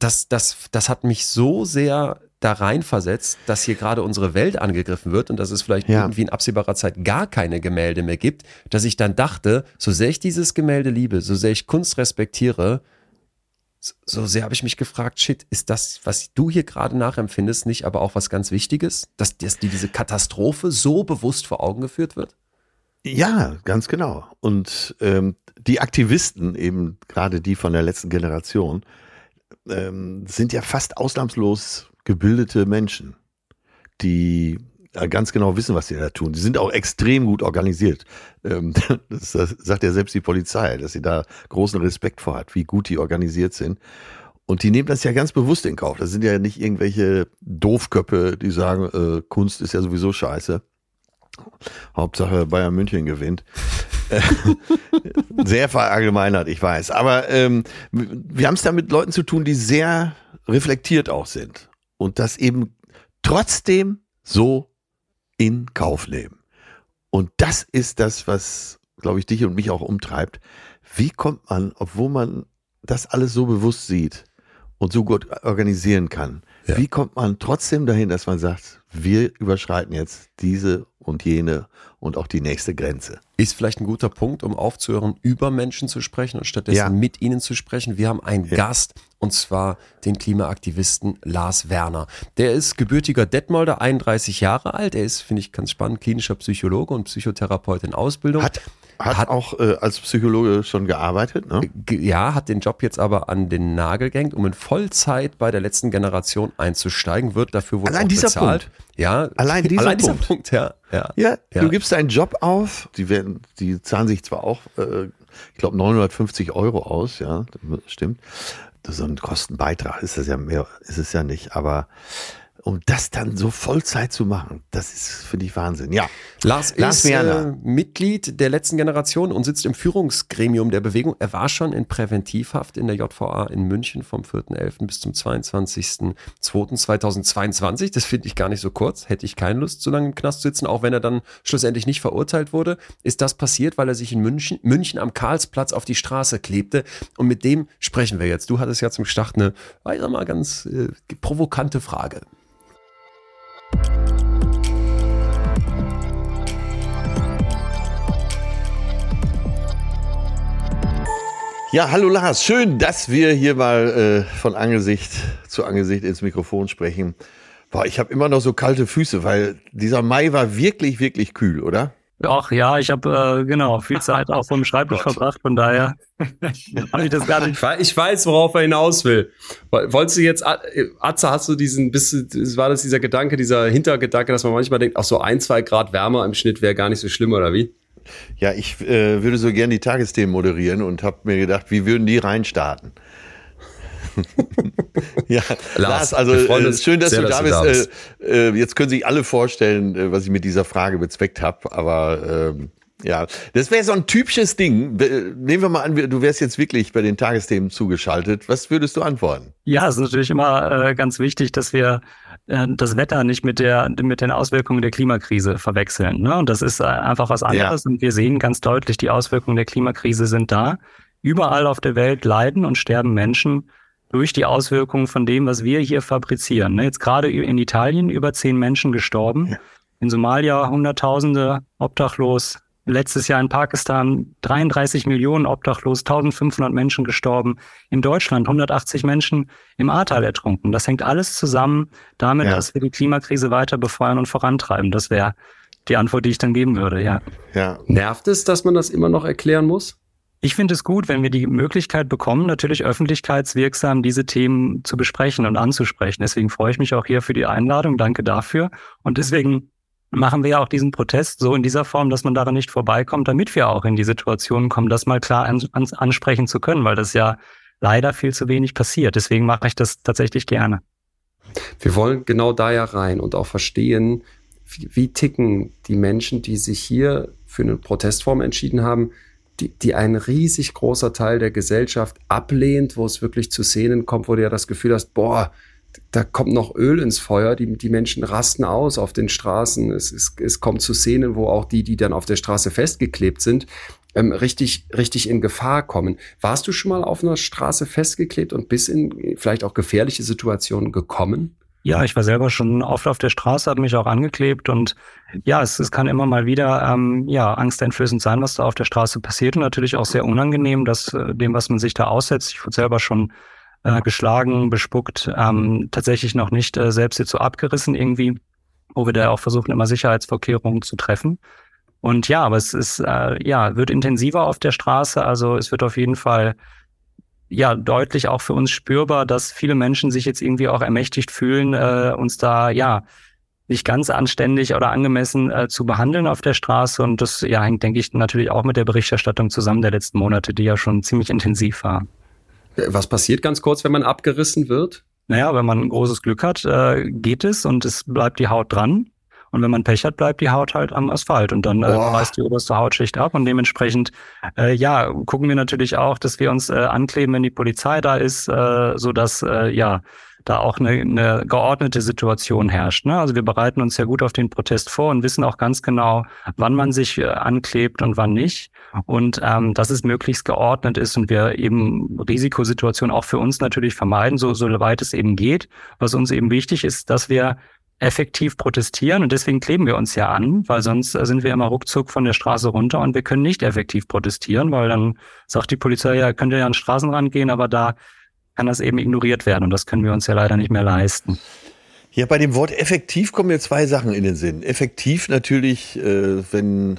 das, das, das hat mich so sehr da reinversetzt, dass hier gerade unsere Welt angegriffen wird und dass es vielleicht Ja. irgendwie in absehbarer Zeit gar keine Gemälde mehr gibt, dass ich dann dachte, so sehr ich dieses Gemälde liebe, so sehr ich Kunst respektiere, so- sehr habe ich mich gefragt, shit, ist das, was du hier gerade nachempfindest, nicht aber auch was ganz Wichtiges, dass, dass dir diese Katastrophe so bewusst vor Augen geführt wird? Ja, ganz genau. Und ähm, die Aktivisten, eben gerade die von der letzten Generation, ähm, sind ja fast ausnahmslos gebildete Menschen. die ganz genau wissen, was sie da tun. Die sind auch extrem gut organisiert. Ähm, das, sagt ja selbst die Polizei, dass sie da großen Respekt vor hat, wie gut die organisiert sind. Und die nehmen das ja ganz bewusst in Kauf. Das sind ja nicht irgendwelche Doofköppe, die sagen, äh, Kunst ist ja sowieso scheiße. Hauptsache Bayern München gewinnt. sehr verallgemeinert, ich weiß. Aber ähm, wir haben es da mit Leuten zu tun, die sehr reflektiert auch sind. Und das eben trotzdem so in Kauf nehmen. Und das ist das, was, glaube ich, dich und mich auch umtreibt. Wie kommt man, obwohl man das alles so bewusst sieht und so gut organisieren kann, ja. wie kommt man trotzdem dahin, dass man sagt, wir überschreiten jetzt diese und jene und auch die nächste Grenze. Ist vielleicht ein guter Punkt, um aufzuhören, über Menschen zu sprechen und stattdessen ja. mit ihnen zu sprechen. Wir haben einen ja. Gast und zwar den Klimaaktivisten Lars Werner. Der ist gebürtiger Detmolder, 31 Jahre alt. Er ist, finde ich, ganz spannend, klinischer Psychologe und Psychotherapeut in Ausbildung. Hat hat, hat auch äh, als Psychologe schon gearbeitet, ne? Ja, hat den Job jetzt aber an den Nagel gehängt, um in Vollzeit bei der letzten Generation einzuzusteigen, wird dafür wohl Allein dieser bezahlt. Punkt. Ja, allein dieser, allein dieser Punkt. Punkt. ja, ja, ja. Ja, du gibst deinen Job auf, die werden, die zahlen sich zwar auch, äh, ich glaube 950 Euro aus, ja, stimmt. So ein Kostenbeitrag ist das ja mehr, ist es ja nicht, aber um das dann so Vollzeit zu machen, das ist, finde ich, Wahnsinn. Ja. Lars, Lars ist äh, Mitglied der letzten Generation und sitzt im Führungsgremium der Bewegung. Er war schon in Präventivhaft in der JVA in München vom 4.11. bis zum 22.02.2022. Das finde ich gar nicht so kurz. Hätte ich keine Lust, so lange im Knast zu sitzen, auch wenn er dann schlussendlich nicht verurteilt wurde. Ist das passiert, weil er sich in München, München am Karlsplatz auf die Straße klebte? Und mit dem sprechen wir jetzt. Du hattest ja zum Start eine, ich sag mal, ganz äh, provokante Frage. Ja, hallo Lars, schön, dass wir hier mal äh, von Angesicht zu Angesicht ins Mikrofon sprechen. Boah, ich habe immer noch so kalte Füße, weil dieser Mai war wirklich, wirklich kühl, oder? Ach ja, ich habe äh, genau viel Zeit auch vom Schreibtisch verbracht, von daher habe ich das gar nicht. Ich weiß, worauf er hinaus will. Wolltest du jetzt, Atze, hast du diesen, bist du, war das dieser Gedanke, dieser Hintergedanke, dass man manchmal denkt, ach so ein, zwei Grad wärmer im Schnitt wäre gar nicht so schlimm, oder wie? Ja, ich äh, würde so gern die Tagesthemen moderieren und habe mir gedacht, wie würden die reinstarten? ja, Lars, Lars also äh, schön, dass sehr, du da bist. bist. Äh, äh, jetzt können sich alle vorstellen, äh, was ich mit dieser Frage bezweckt habe, aber ähm, ja, das wäre so ein typisches Ding. Nehmen wir mal an, du wärst jetzt wirklich bei den Tagesthemen zugeschaltet. Was würdest du antworten? Ja, es ist natürlich immer äh, ganz wichtig, dass wir äh, das Wetter nicht mit der mit den Auswirkungen der Klimakrise verwechseln. Ne? Und das ist äh, einfach was anderes. Ja. Und wir sehen ganz deutlich, die Auswirkungen der Klimakrise sind da. Überall auf der Welt leiden und sterben Menschen durch die Auswirkungen von dem, was wir hier fabrizieren. Ne? Jetzt gerade in Italien über zehn Menschen gestorben. In Somalia Hunderttausende obdachlos, Letztes Jahr in Pakistan 33 Millionen obdachlos, 1500 Menschen gestorben. In Deutschland 180 Menschen im Ahrtal ertrunken. Das hängt alles zusammen damit, ja. dass wir die Klimakrise weiter befeuern und vorantreiben. Das wäre die Antwort, die ich dann geben würde, ja. ja. Nervt es, dass man das immer noch erklären muss? Ich finde es gut, wenn wir die Möglichkeit bekommen, natürlich öffentlichkeitswirksam diese Themen zu besprechen und anzusprechen. Deswegen freue ich mich auch hier für die Einladung. Danke dafür. Und deswegen machen wir ja auch diesen Protest so in dieser Form, dass man daran nicht vorbeikommt, damit wir auch in die Situation kommen, das mal klar ans, ans ansprechen zu können, weil das ja leider viel zu wenig passiert. Deswegen mache ich das tatsächlich gerne. Wir wollen genau da ja rein und auch verstehen, wie, wie ticken die Menschen, die sich hier für eine Protestform entschieden haben, die, die ein riesig großer Teil der Gesellschaft ablehnt, wo es wirklich zu Szenen kommt, wo du ja das Gefühl hast, boah, da kommt noch Öl ins Feuer, die, die Menschen rasten aus auf den Straßen. Es, es, es kommt zu Szenen, wo auch die, die dann auf der Straße festgeklebt sind, ähm, richtig, richtig in Gefahr kommen. Warst du schon mal auf einer Straße festgeklebt und bis in vielleicht auch gefährliche Situationen gekommen? Ja, ich war selber schon oft auf der Straße, habe mich auch angeklebt und ja, es, es kann immer mal wieder ähm, ja angsteinflößend sein, was da auf der Straße passiert und natürlich auch sehr unangenehm, dass äh, dem, was man sich da aussetzt. Ich wurde selber schon äh, geschlagen, bespuckt, ähm, tatsächlich noch nicht äh, selbst jetzt so abgerissen irgendwie, wo wir da auch versuchen, immer Sicherheitsvorkehrungen zu treffen. Und ja, aber es ist, äh, ja, wird intensiver auf der Straße. Also es wird auf jeden Fall ja deutlich auch für uns spürbar, dass viele Menschen sich jetzt irgendwie auch ermächtigt fühlen, äh, uns da ja nicht ganz anständig oder angemessen äh, zu behandeln auf der Straße. Und das ja, hängt, denke ich, natürlich auch mit der Berichterstattung zusammen der letzten Monate, die ja schon ziemlich intensiv war. Was passiert ganz kurz, wenn man abgerissen wird? Naja, wenn man großes Glück hat, äh, geht es und es bleibt die Haut dran. Und wenn man Pech hat, bleibt die Haut halt am Asphalt und dann äh, reißt die oberste Hautschicht ab. Und dementsprechend, äh, ja, gucken wir natürlich auch, dass wir uns äh, ankleben, wenn die Polizei da ist, äh, so dass äh, ja da auch eine, eine geordnete Situation herrscht. Ne? Also wir bereiten uns ja gut auf den Protest vor und wissen auch ganz genau, wann man sich äh, anklebt und wann nicht. Und ähm, dass es möglichst geordnet ist und wir eben Risikosituationen auch für uns natürlich vermeiden, so, so weit es eben geht. Was uns eben wichtig ist, dass wir effektiv protestieren und deswegen kleben wir uns ja an, weil sonst äh, sind wir immer ruckzuck von der Straße runter und wir können nicht effektiv protestieren, weil dann sagt die Polizei, ja, könnt ihr ja an den Straßenrand gehen, aber da kann das eben ignoriert werden und das können wir uns ja leider nicht mehr leisten. Ja, bei dem Wort effektiv kommen mir zwei Sachen in den Sinn. Effektiv natürlich, äh, wenn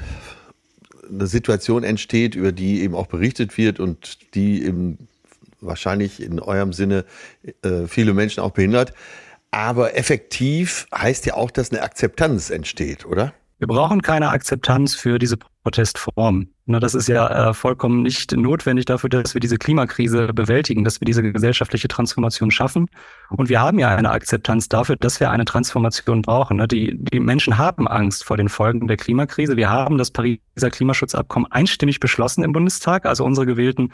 eine Situation entsteht, über die eben auch berichtet wird und die eben wahrscheinlich in eurem Sinne äh, viele Menschen auch behindert. Aber effektiv heißt ja auch, dass eine Akzeptanz entsteht, oder? Wir brauchen keine Akzeptanz für diese Protestform. Na, das ist ja äh, vollkommen nicht notwendig dafür, dass wir diese Klimakrise bewältigen, dass wir diese gesellschaftliche Transformation schaffen. Und wir haben ja eine Akzeptanz dafür, dass wir eine Transformation brauchen. Ne? Die, die Menschen haben Angst vor den Folgen der Klimakrise. Wir haben das Pariser Klimaschutzabkommen einstimmig beschlossen im Bundestag, also unsere gewählten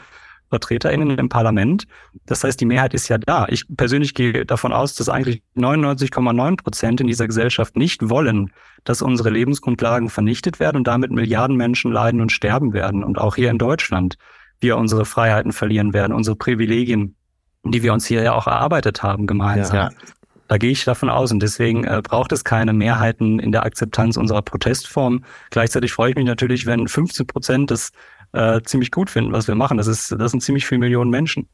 VertreterInnen im Parlament. Das heißt, die Mehrheit ist ja da. Ich persönlich gehe davon aus, dass eigentlich 99,9 Prozent in dieser Gesellschaft nicht wollen, dass unsere Lebensgrundlagen vernichtet werden und damit Milliarden Menschen leiden und sterben werden. Und auch hier in Deutschland wir unsere Freiheiten verlieren werden, unsere Privilegien, die wir uns hier ja auch erarbeitet haben gemeinsam. Ja. Da gehe ich davon aus und deswegen äh, braucht es keine Mehrheiten in der Akzeptanz unserer Protestform. Gleichzeitig freue ich mich natürlich, wenn 15 Prozent des äh, ziemlich gut finden, was wir machen. Das ist, das sind ziemlich viele Millionen Menschen.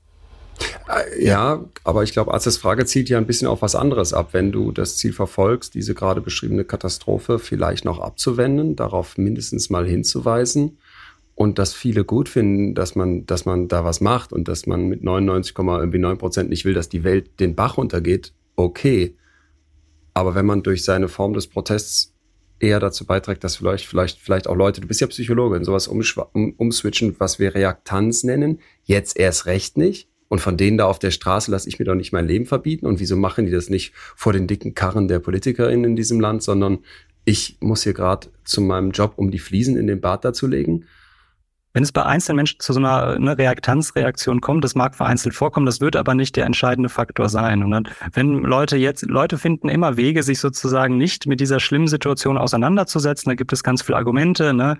Äh, ja, aber ich glaube, Arztes Frage zielt ja ein bisschen auf was anderes ab. Wenn du das Ziel verfolgst, diese gerade beschriebene Katastrophe vielleicht noch abzuwenden, darauf mindestens mal hinzuweisen und dass viele gut finden, dass man, dass man da was macht und dass man mit 99,9 Prozent nicht will, dass die Welt den Bach runtergeht, okay. Aber wenn man durch seine Form des Protests eher dazu beiträgt, dass vielleicht, vielleicht, vielleicht auch Leute, du bist ja Psychologe, sowas um, umswitchen, was wir Reaktanz nennen, jetzt erst recht nicht. Und von denen da auf der Straße lasse ich mir doch nicht mein Leben verbieten. Und wieso machen die das nicht vor den dicken Karren der PolitikerInnen in diesem Land, sondern ich muss hier gerade zu meinem Job, um die Fliesen in den Bad dazulegen. Wenn es bei einzelnen Menschen zu so einer, einer Reaktanzreaktion kommt, das mag vereinzelt vorkommen, das wird aber nicht der entscheidende Faktor sein. Und dann, wenn Leute jetzt, Leute finden immer Wege, sich sozusagen nicht mit dieser schlimmen Situation auseinanderzusetzen, da gibt es ganz viele Argumente. Ne?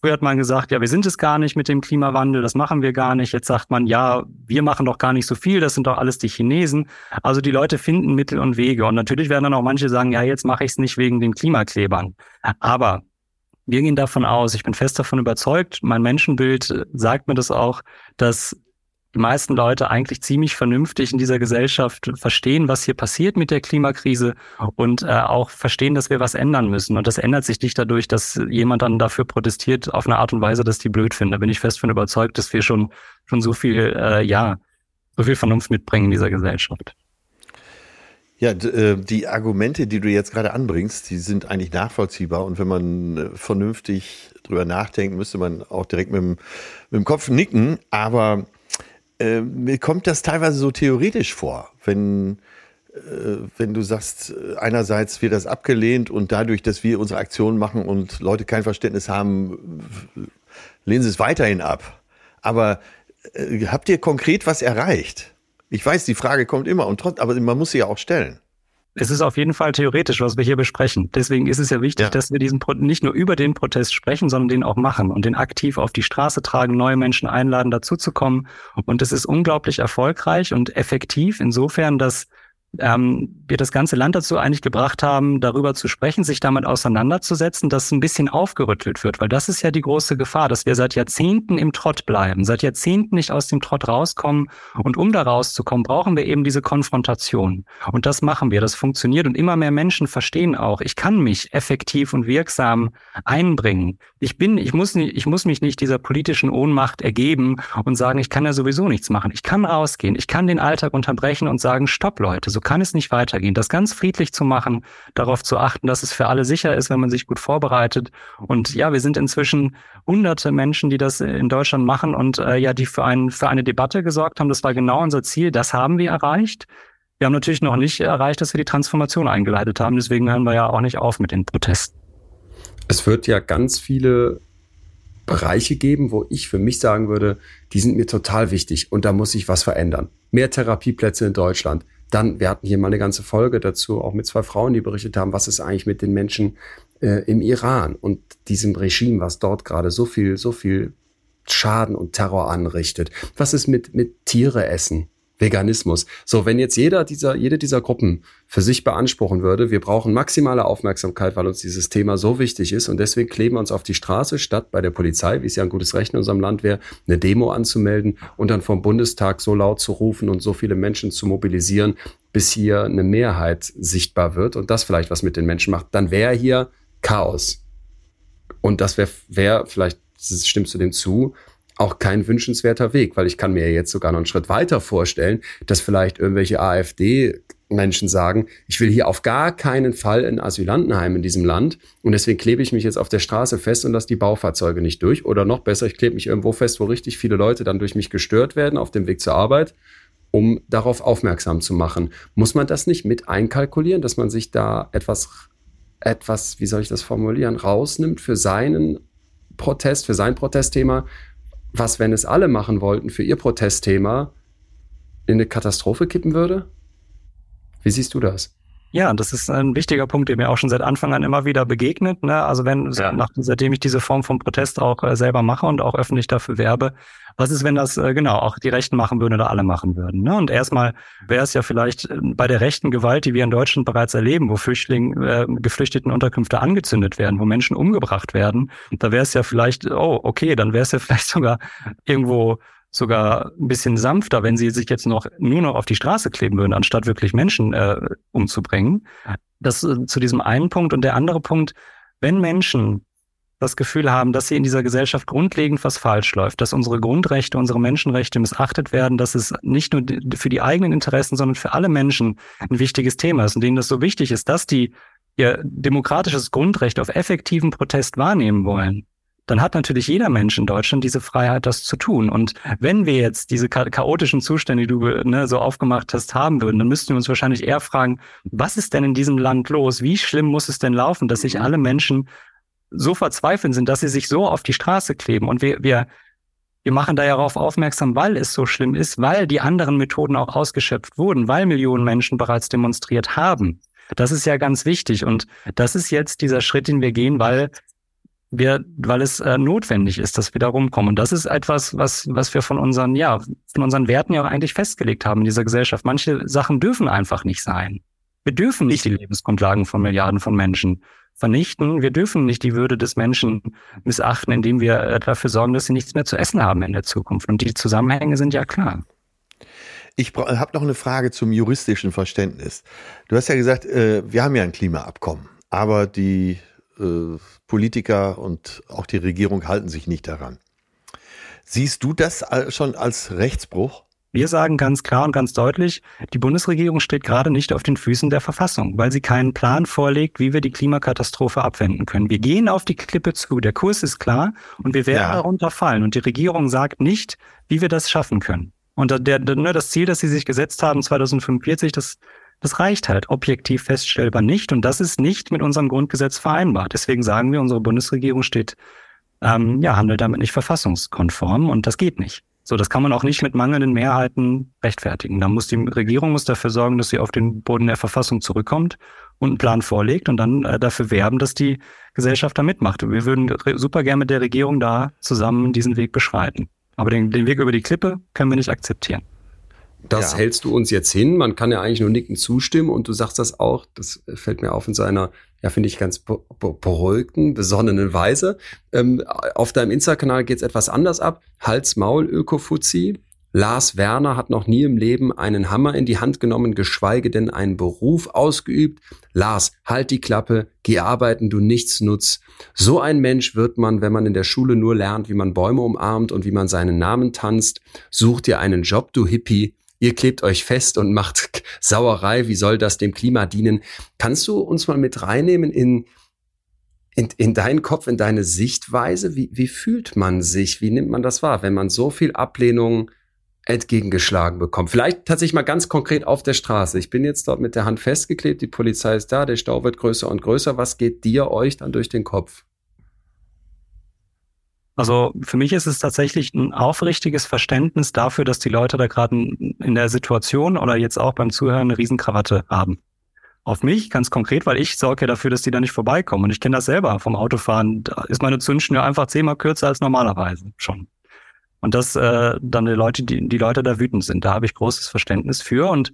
Früher hat man gesagt, ja, wir sind es gar nicht mit dem Klimawandel, das machen wir gar nicht. Jetzt sagt man, ja, wir machen doch gar nicht so viel, das sind doch alles die Chinesen. Also die Leute finden Mittel und Wege. Und natürlich werden dann auch manche sagen, ja, jetzt mache ich es nicht wegen den Klimaklebern. Aber wir gehen davon aus, ich bin fest davon überzeugt, mein Menschenbild äh, sagt mir das auch, dass die meisten Leute eigentlich ziemlich vernünftig in dieser Gesellschaft verstehen, was hier passiert mit der Klimakrise und äh, auch verstehen, dass wir was ändern müssen. Und das ändert sich nicht dadurch, dass jemand dann dafür protestiert auf eine Art und Weise, dass die blöd finden. Da bin ich fest von überzeugt, dass wir schon schon so viel, äh, ja, so viel Vernunft mitbringen in dieser Gesellschaft. Ja, äh, die Argumente, die du jetzt gerade anbringst, die sind eigentlich nachvollziehbar. Und wenn man äh, vernünftig drüber nachdenkt, müsste man auch direkt mit dem, mit dem Kopf nicken. Aber äh, mir kommt das teilweise so theoretisch vor, wenn, äh, wenn du sagst, äh, einerseits wird das abgelehnt und dadurch, dass wir unsere Aktionen machen und Leute kein Verständnis haben, lehnen sie es weiterhin ab. Aber äh, habt ihr konkret was erreicht? Ich weiß, die Frage kommt immer und trotzdem, aber man muss sie ja auch stellen. Es ist auf jeden Fall theoretisch, was wir hier besprechen. Deswegen ist es ja wichtig, ja. dass wir diesen Pro nicht nur über den Protest sprechen, sondern den auch machen und den aktiv auf die Straße tragen, neue Menschen einladen, dazuzukommen. Und es ist unglaublich erfolgreich und effektiv insofern, dass ähm, wir das ganze Land dazu eigentlich gebracht haben, darüber zu sprechen, sich damit auseinanderzusetzen, dass ein bisschen aufgerüttelt wird, weil das ist ja die große Gefahr, dass wir seit Jahrzehnten im Trott bleiben, seit Jahrzehnten nicht aus dem Trott rauskommen. Und um da rauszukommen, brauchen wir eben diese Konfrontation. Und das machen wir, das funktioniert. Und immer mehr Menschen verstehen auch, ich kann mich effektiv und wirksam einbringen. Ich bin, ich muss nicht, ich muss mich nicht dieser politischen Ohnmacht ergeben und sagen, ich kann ja sowieso nichts machen. Ich kann rausgehen, ich kann den Alltag unterbrechen und sagen, stopp Leute, So kann es nicht weitergehen. Das ganz friedlich zu machen, darauf zu achten, dass es für alle sicher ist, wenn man sich gut vorbereitet. Und ja, wir sind inzwischen hunderte Menschen, die das in Deutschland machen und äh, ja, die für, ein, für eine Debatte gesorgt haben. Das war genau unser Ziel. Das haben wir erreicht. Wir haben natürlich noch nicht erreicht, dass wir die Transformation eingeleitet haben. Deswegen hören wir ja auch nicht auf mit den Protesten. Es wird ja ganz viele Bereiche geben, wo ich für mich sagen würde, die sind mir total wichtig und da muss sich was verändern. Mehr Therapieplätze in Deutschland. Dann, wir hatten hier mal eine ganze Folge dazu, auch mit zwei Frauen, die berichtet haben, was ist eigentlich mit den Menschen äh, im Iran und diesem Regime, was dort gerade so viel, so viel Schaden und Terror anrichtet. Was ist mit, mit Tiere essen? Veganismus. So, wenn jetzt jeder dieser, jede dieser Gruppen für sich beanspruchen würde, wir brauchen maximale Aufmerksamkeit, weil uns dieses Thema so wichtig ist und deswegen kleben wir uns auf die Straße, statt bei der Polizei, wie es ja ein gutes Recht in unserem Land wäre, eine Demo anzumelden und dann vom Bundestag so laut zu rufen und so viele Menschen zu mobilisieren, bis hier eine Mehrheit sichtbar wird und das vielleicht was mit den Menschen macht, dann wäre hier Chaos. Und das wäre, wär, vielleicht stimmst du dem zu, auch kein wünschenswerter Weg, weil ich kann mir jetzt sogar noch einen Schritt weiter vorstellen, dass vielleicht irgendwelche AfD Menschen sagen, ich will hier auf gar keinen Fall ein Asylantenheim in diesem Land und deswegen klebe ich mich jetzt auf der Straße fest und lasse die Baufahrzeuge nicht durch. Oder noch besser, ich klebe mich irgendwo fest, wo richtig viele Leute dann durch mich gestört werden auf dem Weg zur Arbeit, um darauf aufmerksam zu machen. Muss man das nicht mit einkalkulieren, dass man sich da etwas, etwas, wie soll ich das formulieren, rausnimmt für seinen Protest, für sein Protestthema, was, wenn es alle machen wollten, für ihr Protestthema in eine Katastrophe kippen würde? Wie siehst du das? Ja, das ist ein wichtiger Punkt, der mir auch schon seit Anfang an immer wieder begegnet. Ne? Also wenn, ja. nach, seitdem ich diese Form von Protest auch äh, selber mache und auch öffentlich dafür werbe, was ist, wenn das äh, genau auch die Rechten machen würden oder alle machen würden? Ne? Und erstmal wäre es ja vielleicht äh, bei der rechten Gewalt, die wir in Deutschland bereits erleben, wo Flüchtlinge, äh, geflüchteten Unterkünfte angezündet werden, wo Menschen umgebracht werden, da wäre es ja vielleicht, oh, okay, dann wäre es ja vielleicht sogar irgendwo sogar ein bisschen sanfter, wenn sie sich jetzt noch nur noch auf die Straße kleben würden, anstatt wirklich Menschen äh, umzubringen. Das äh, zu diesem einen Punkt. Und der andere Punkt, wenn Menschen das Gefühl haben, dass sie in dieser Gesellschaft grundlegend was falsch läuft, dass unsere Grundrechte, unsere Menschenrechte missachtet werden, dass es nicht nur für die eigenen Interessen, sondern für alle Menschen ein wichtiges Thema ist und denen das so wichtig ist, dass die ihr demokratisches Grundrecht auf effektiven Protest wahrnehmen wollen, dann hat natürlich jeder Mensch in Deutschland diese Freiheit, das zu tun. Und wenn wir jetzt diese chaotischen Zustände, die du ne, so aufgemacht hast, haben würden, dann müssten wir uns wahrscheinlich eher fragen, was ist denn in diesem Land los? Wie schlimm muss es denn laufen, dass sich mhm. alle Menschen so verzweifeln sind, dass sie sich so auf die Straße kleben? Und wir, wir, wir machen da ja darauf aufmerksam, weil es so schlimm ist, weil die anderen Methoden auch ausgeschöpft wurden, weil Millionen Menschen bereits demonstriert haben. Das ist ja ganz wichtig. Und das ist jetzt dieser Schritt, den wir gehen, weil wir, weil es äh, notwendig ist, dass wir da rumkommen. Und das ist etwas, was, was wir von unseren, ja, von unseren Werten ja auch eigentlich festgelegt haben in dieser Gesellschaft. Manche Sachen dürfen einfach nicht sein. Wir dürfen nicht die Lebensgrundlagen von Milliarden von Menschen vernichten. Wir dürfen nicht die Würde des Menschen missachten, indem wir äh, dafür sorgen, dass sie nichts mehr zu essen haben in der Zukunft. Und die Zusammenhänge sind ja klar. Ich habe noch eine Frage zum juristischen Verständnis. Du hast ja gesagt, äh, wir haben ja ein Klimaabkommen, aber die äh, Politiker und auch die Regierung halten sich nicht daran. Siehst du das schon als Rechtsbruch? Wir sagen ganz klar und ganz deutlich, die Bundesregierung steht gerade nicht auf den Füßen der Verfassung, weil sie keinen Plan vorlegt, wie wir die Klimakatastrophe abwenden können. Wir gehen auf die Klippe zu, der Kurs ist klar und wir werden ja. darunter fallen. Und die Regierung sagt nicht, wie wir das schaffen können. Und der, der, ne, das Ziel, das sie sich gesetzt haben, 2045, das das reicht halt objektiv feststellbar nicht und das ist nicht mit unserem Grundgesetz vereinbar. Deswegen sagen wir, unsere Bundesregierung steht, ähm, ja, handelt damit nicht verfassungskonform und das geht nicht. So, das kann man auch nicht mit mangelnden Mehrheiten rechtfertigen. Da muss die Regierung muss dafür sorgen, dass sie auf den Boden der Verfassung zurückkommt und einen Plan vorlegt und dann äh, dafür werben, dass die Gesellschaft da mitmacht. Wir würden super gerne mit der Regierung da zusammen diesen Weg beschreiten. Aber den, den Weg über die Klippe können wir nicht akzeptieren. Das ja. hältst du uns jetzt hin. Man kann ja eigentlich nur nicken zustimmen und du sagst das auch, das fällt mir auf in seiner, ja, finde ich ganz beruhigten, besonnenen Weise. Ähm, auf deinem Insta-Kanal geht's etwas anders ab. Hals, Maul, Ökofuzzi. Lars Werner hat noch nie im Leben einen Hammer in die Hand genommen, geschweige denn einen Beruf ausgeübt. Lars, halt die Klappe, geh arbeiten, du nichts nutzt. So ein Mensch wird man, wenn man in der Schule nur lernt, wie man Bäume umarmt und wie man seinen Namen tanzt. Such dir einen Job, du Hippie ihr klebt euch fest und macht Sauerei, wie soll das dem Klima dienen? Kannst du uns mal mit reinnehmen in, in, in deinen Kopf, in deine Sichtweise? Wie, wie fühlt man sich? Wie nimmt man das wahr, wenn man so viel Ablehnung entgegengeschlagen bekommt? Vielleicht tatsächlich mal ganz konkret auf der Straße. Ich bin jetzt dort mit der Hand festgeklebt, die Polizei ist da, der Stau wird größer und größer. Was geht dir, euch dann durch den Kopf? Also für mich ist es tatsächlich ein aufrichtiges Verständnis dafür, dass die Leute da gerade in der Situation oder jetzt auch beim Zuhören eine Riesenkrawatte haben. Auf mich ganz konkret, weil ich sorge ja dafür, dass die da nicht vorbeikommen. Und ich kenne das selber vom Autofahren. Da ist meine Zündschnur einfach zehnmal kürzer als normalerweise schon. Und das äh, dann die Leute, die, die Leute da wütend sind. Da habe ich großes Verständnis für. Und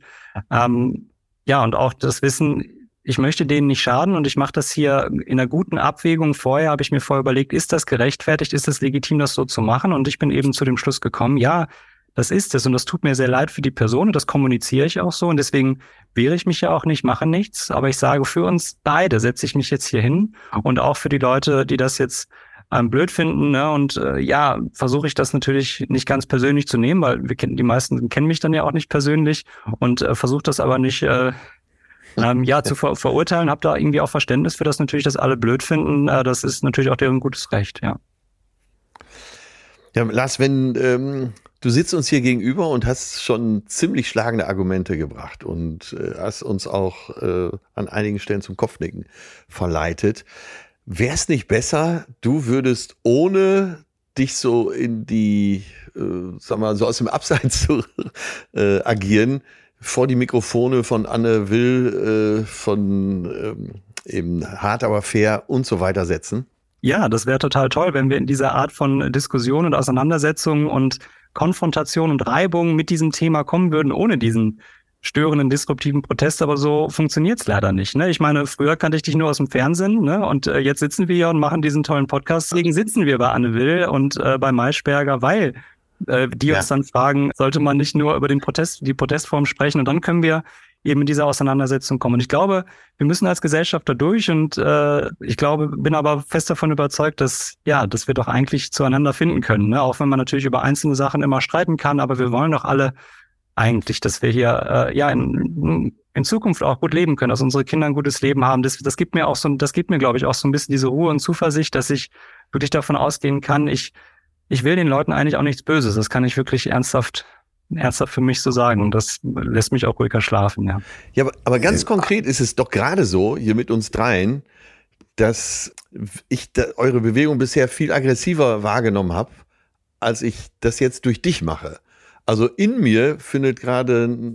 ähm, ja, und auch das Wissen, ich möchte denen nicht schaden und ich mache das hier in einer guten Abwägung. Vorher habe ich mir vorher überlegt, ist das gerechtfertigt, ist es legitim, das so zu machen? Und ich bin eben zu dem Schluss gekommen, ja, das ist es und das tut mir sehr leid für die Person und das kommuniziere ich auch so und deswegen wehre ich mich ja auch nicht, mache nichts, aber ich sage für uns beide setze ich mich jetzt hier hin und auch für die Leute, die das jetzt ähm, blöd finden ne? und äh, ja, versuche ich das natürlich nicht ganz persönlich zu nehmen, weil wir kennen die meisten kennen mich dann ja auch nicht persönlich und äh, versuche das aber nicht äh, ähm, ja, zu ver verurteilen, habe da irgendwie auch Verständnis für das natürlich, dass alle blöd finden. Äh, das ist natürlich auch deren gutes Recht, ja. Ja, Lars, wenn ähm, du sitzt uns hier gegenüber und hast schon ziemlich schlagende Argumente gebracht und äh, hast uns auch äh, an einigen Stellen zum Kopfnicken verleitet. Wäre es nicht besser, du würdest ohne dich so in die, äh, sag mal, so aus dem Abseits zu äh, agieren, vor die Mikrofone von Anne Will, äh, von ähm, eben Hart aber fair und so weiter setzen? Ja, das wäre total toll, wenn wir in dieser Art von Diskussion und Auseinandersetzung und Konfrontation und Reibung mit diesem Thema kommen würden, ohne diesen störenden, disruptiven Protest, aber so funktioniert's leider nicht. Ne? Ich meine, früher kannte ich dich nur aus dem Fernsehen ne? und äh, jetzt sitzen wir hier und machen diesen tollen Podcast. Deswegen sitzen wir bei Anne Will und äh, bei Maischberger, weil äh, die ja. uns dann fragen, sollte man nicht nur über den Protest, die Protestform sprechen und dann können wir eben in diese Auseinandersetzung kommen. Und ich glaube, wir müssen als Gesellschaft da durch und äh, ich glaube, bin aber fest davon überzeugt, dass ja, dass wir doch eigentlich zueinander finden können. Ne? Auch wenn man natürlich über einzelne Sachen immer streiten kann, aber wir wollen doch alle eigentlich, dass wir hier äh, ja in, in Zukunft auch gut leben können, dass unsere Kinder ein gutes Leben haben. Das, das gibt mir auch so, das gibt mir, glaube ich, auch so ein bisschen diese Ruhe und Zuversicht, dass ich wirklich davon ausgehen kann, ich ich will den Leuten eigentlich auch nichts Böses. Das kann ich wirklich ernsthaft ernsthaft für mich so sagen. Und das lässt mich auch ruhiger schlafen, ja. Ja, aber, aber ganz konkret ist es doch gerade so, hier mit uns dreien, dass ich da eure Bewegung bisher viel aggressiver wahrgenommen habe, als ich das jetzt durch dich mache. Also in mir findet gerade,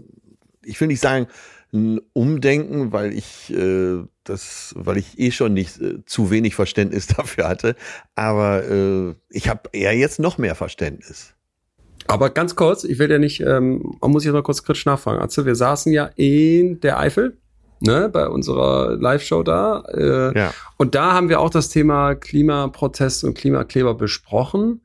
ich will nicht sagen, ein Umdenken, weil ich äh, das, weil ich eh schon nicht äh, zu wenig Verständnis dafür hatte. Aber äh, ich habe eher jetzt noch mehr Verständnis. Aber ganz kurz, ich will ja nicht, ähm, man muss jetzt mal kurz kritisch nachfragen. Also wir saßen ja in der Eifel, ne, bei unserer Live-Show da. Äh, ja. Und da haben wir auch das Thema Klimaprotest und Klimakleber besprochen.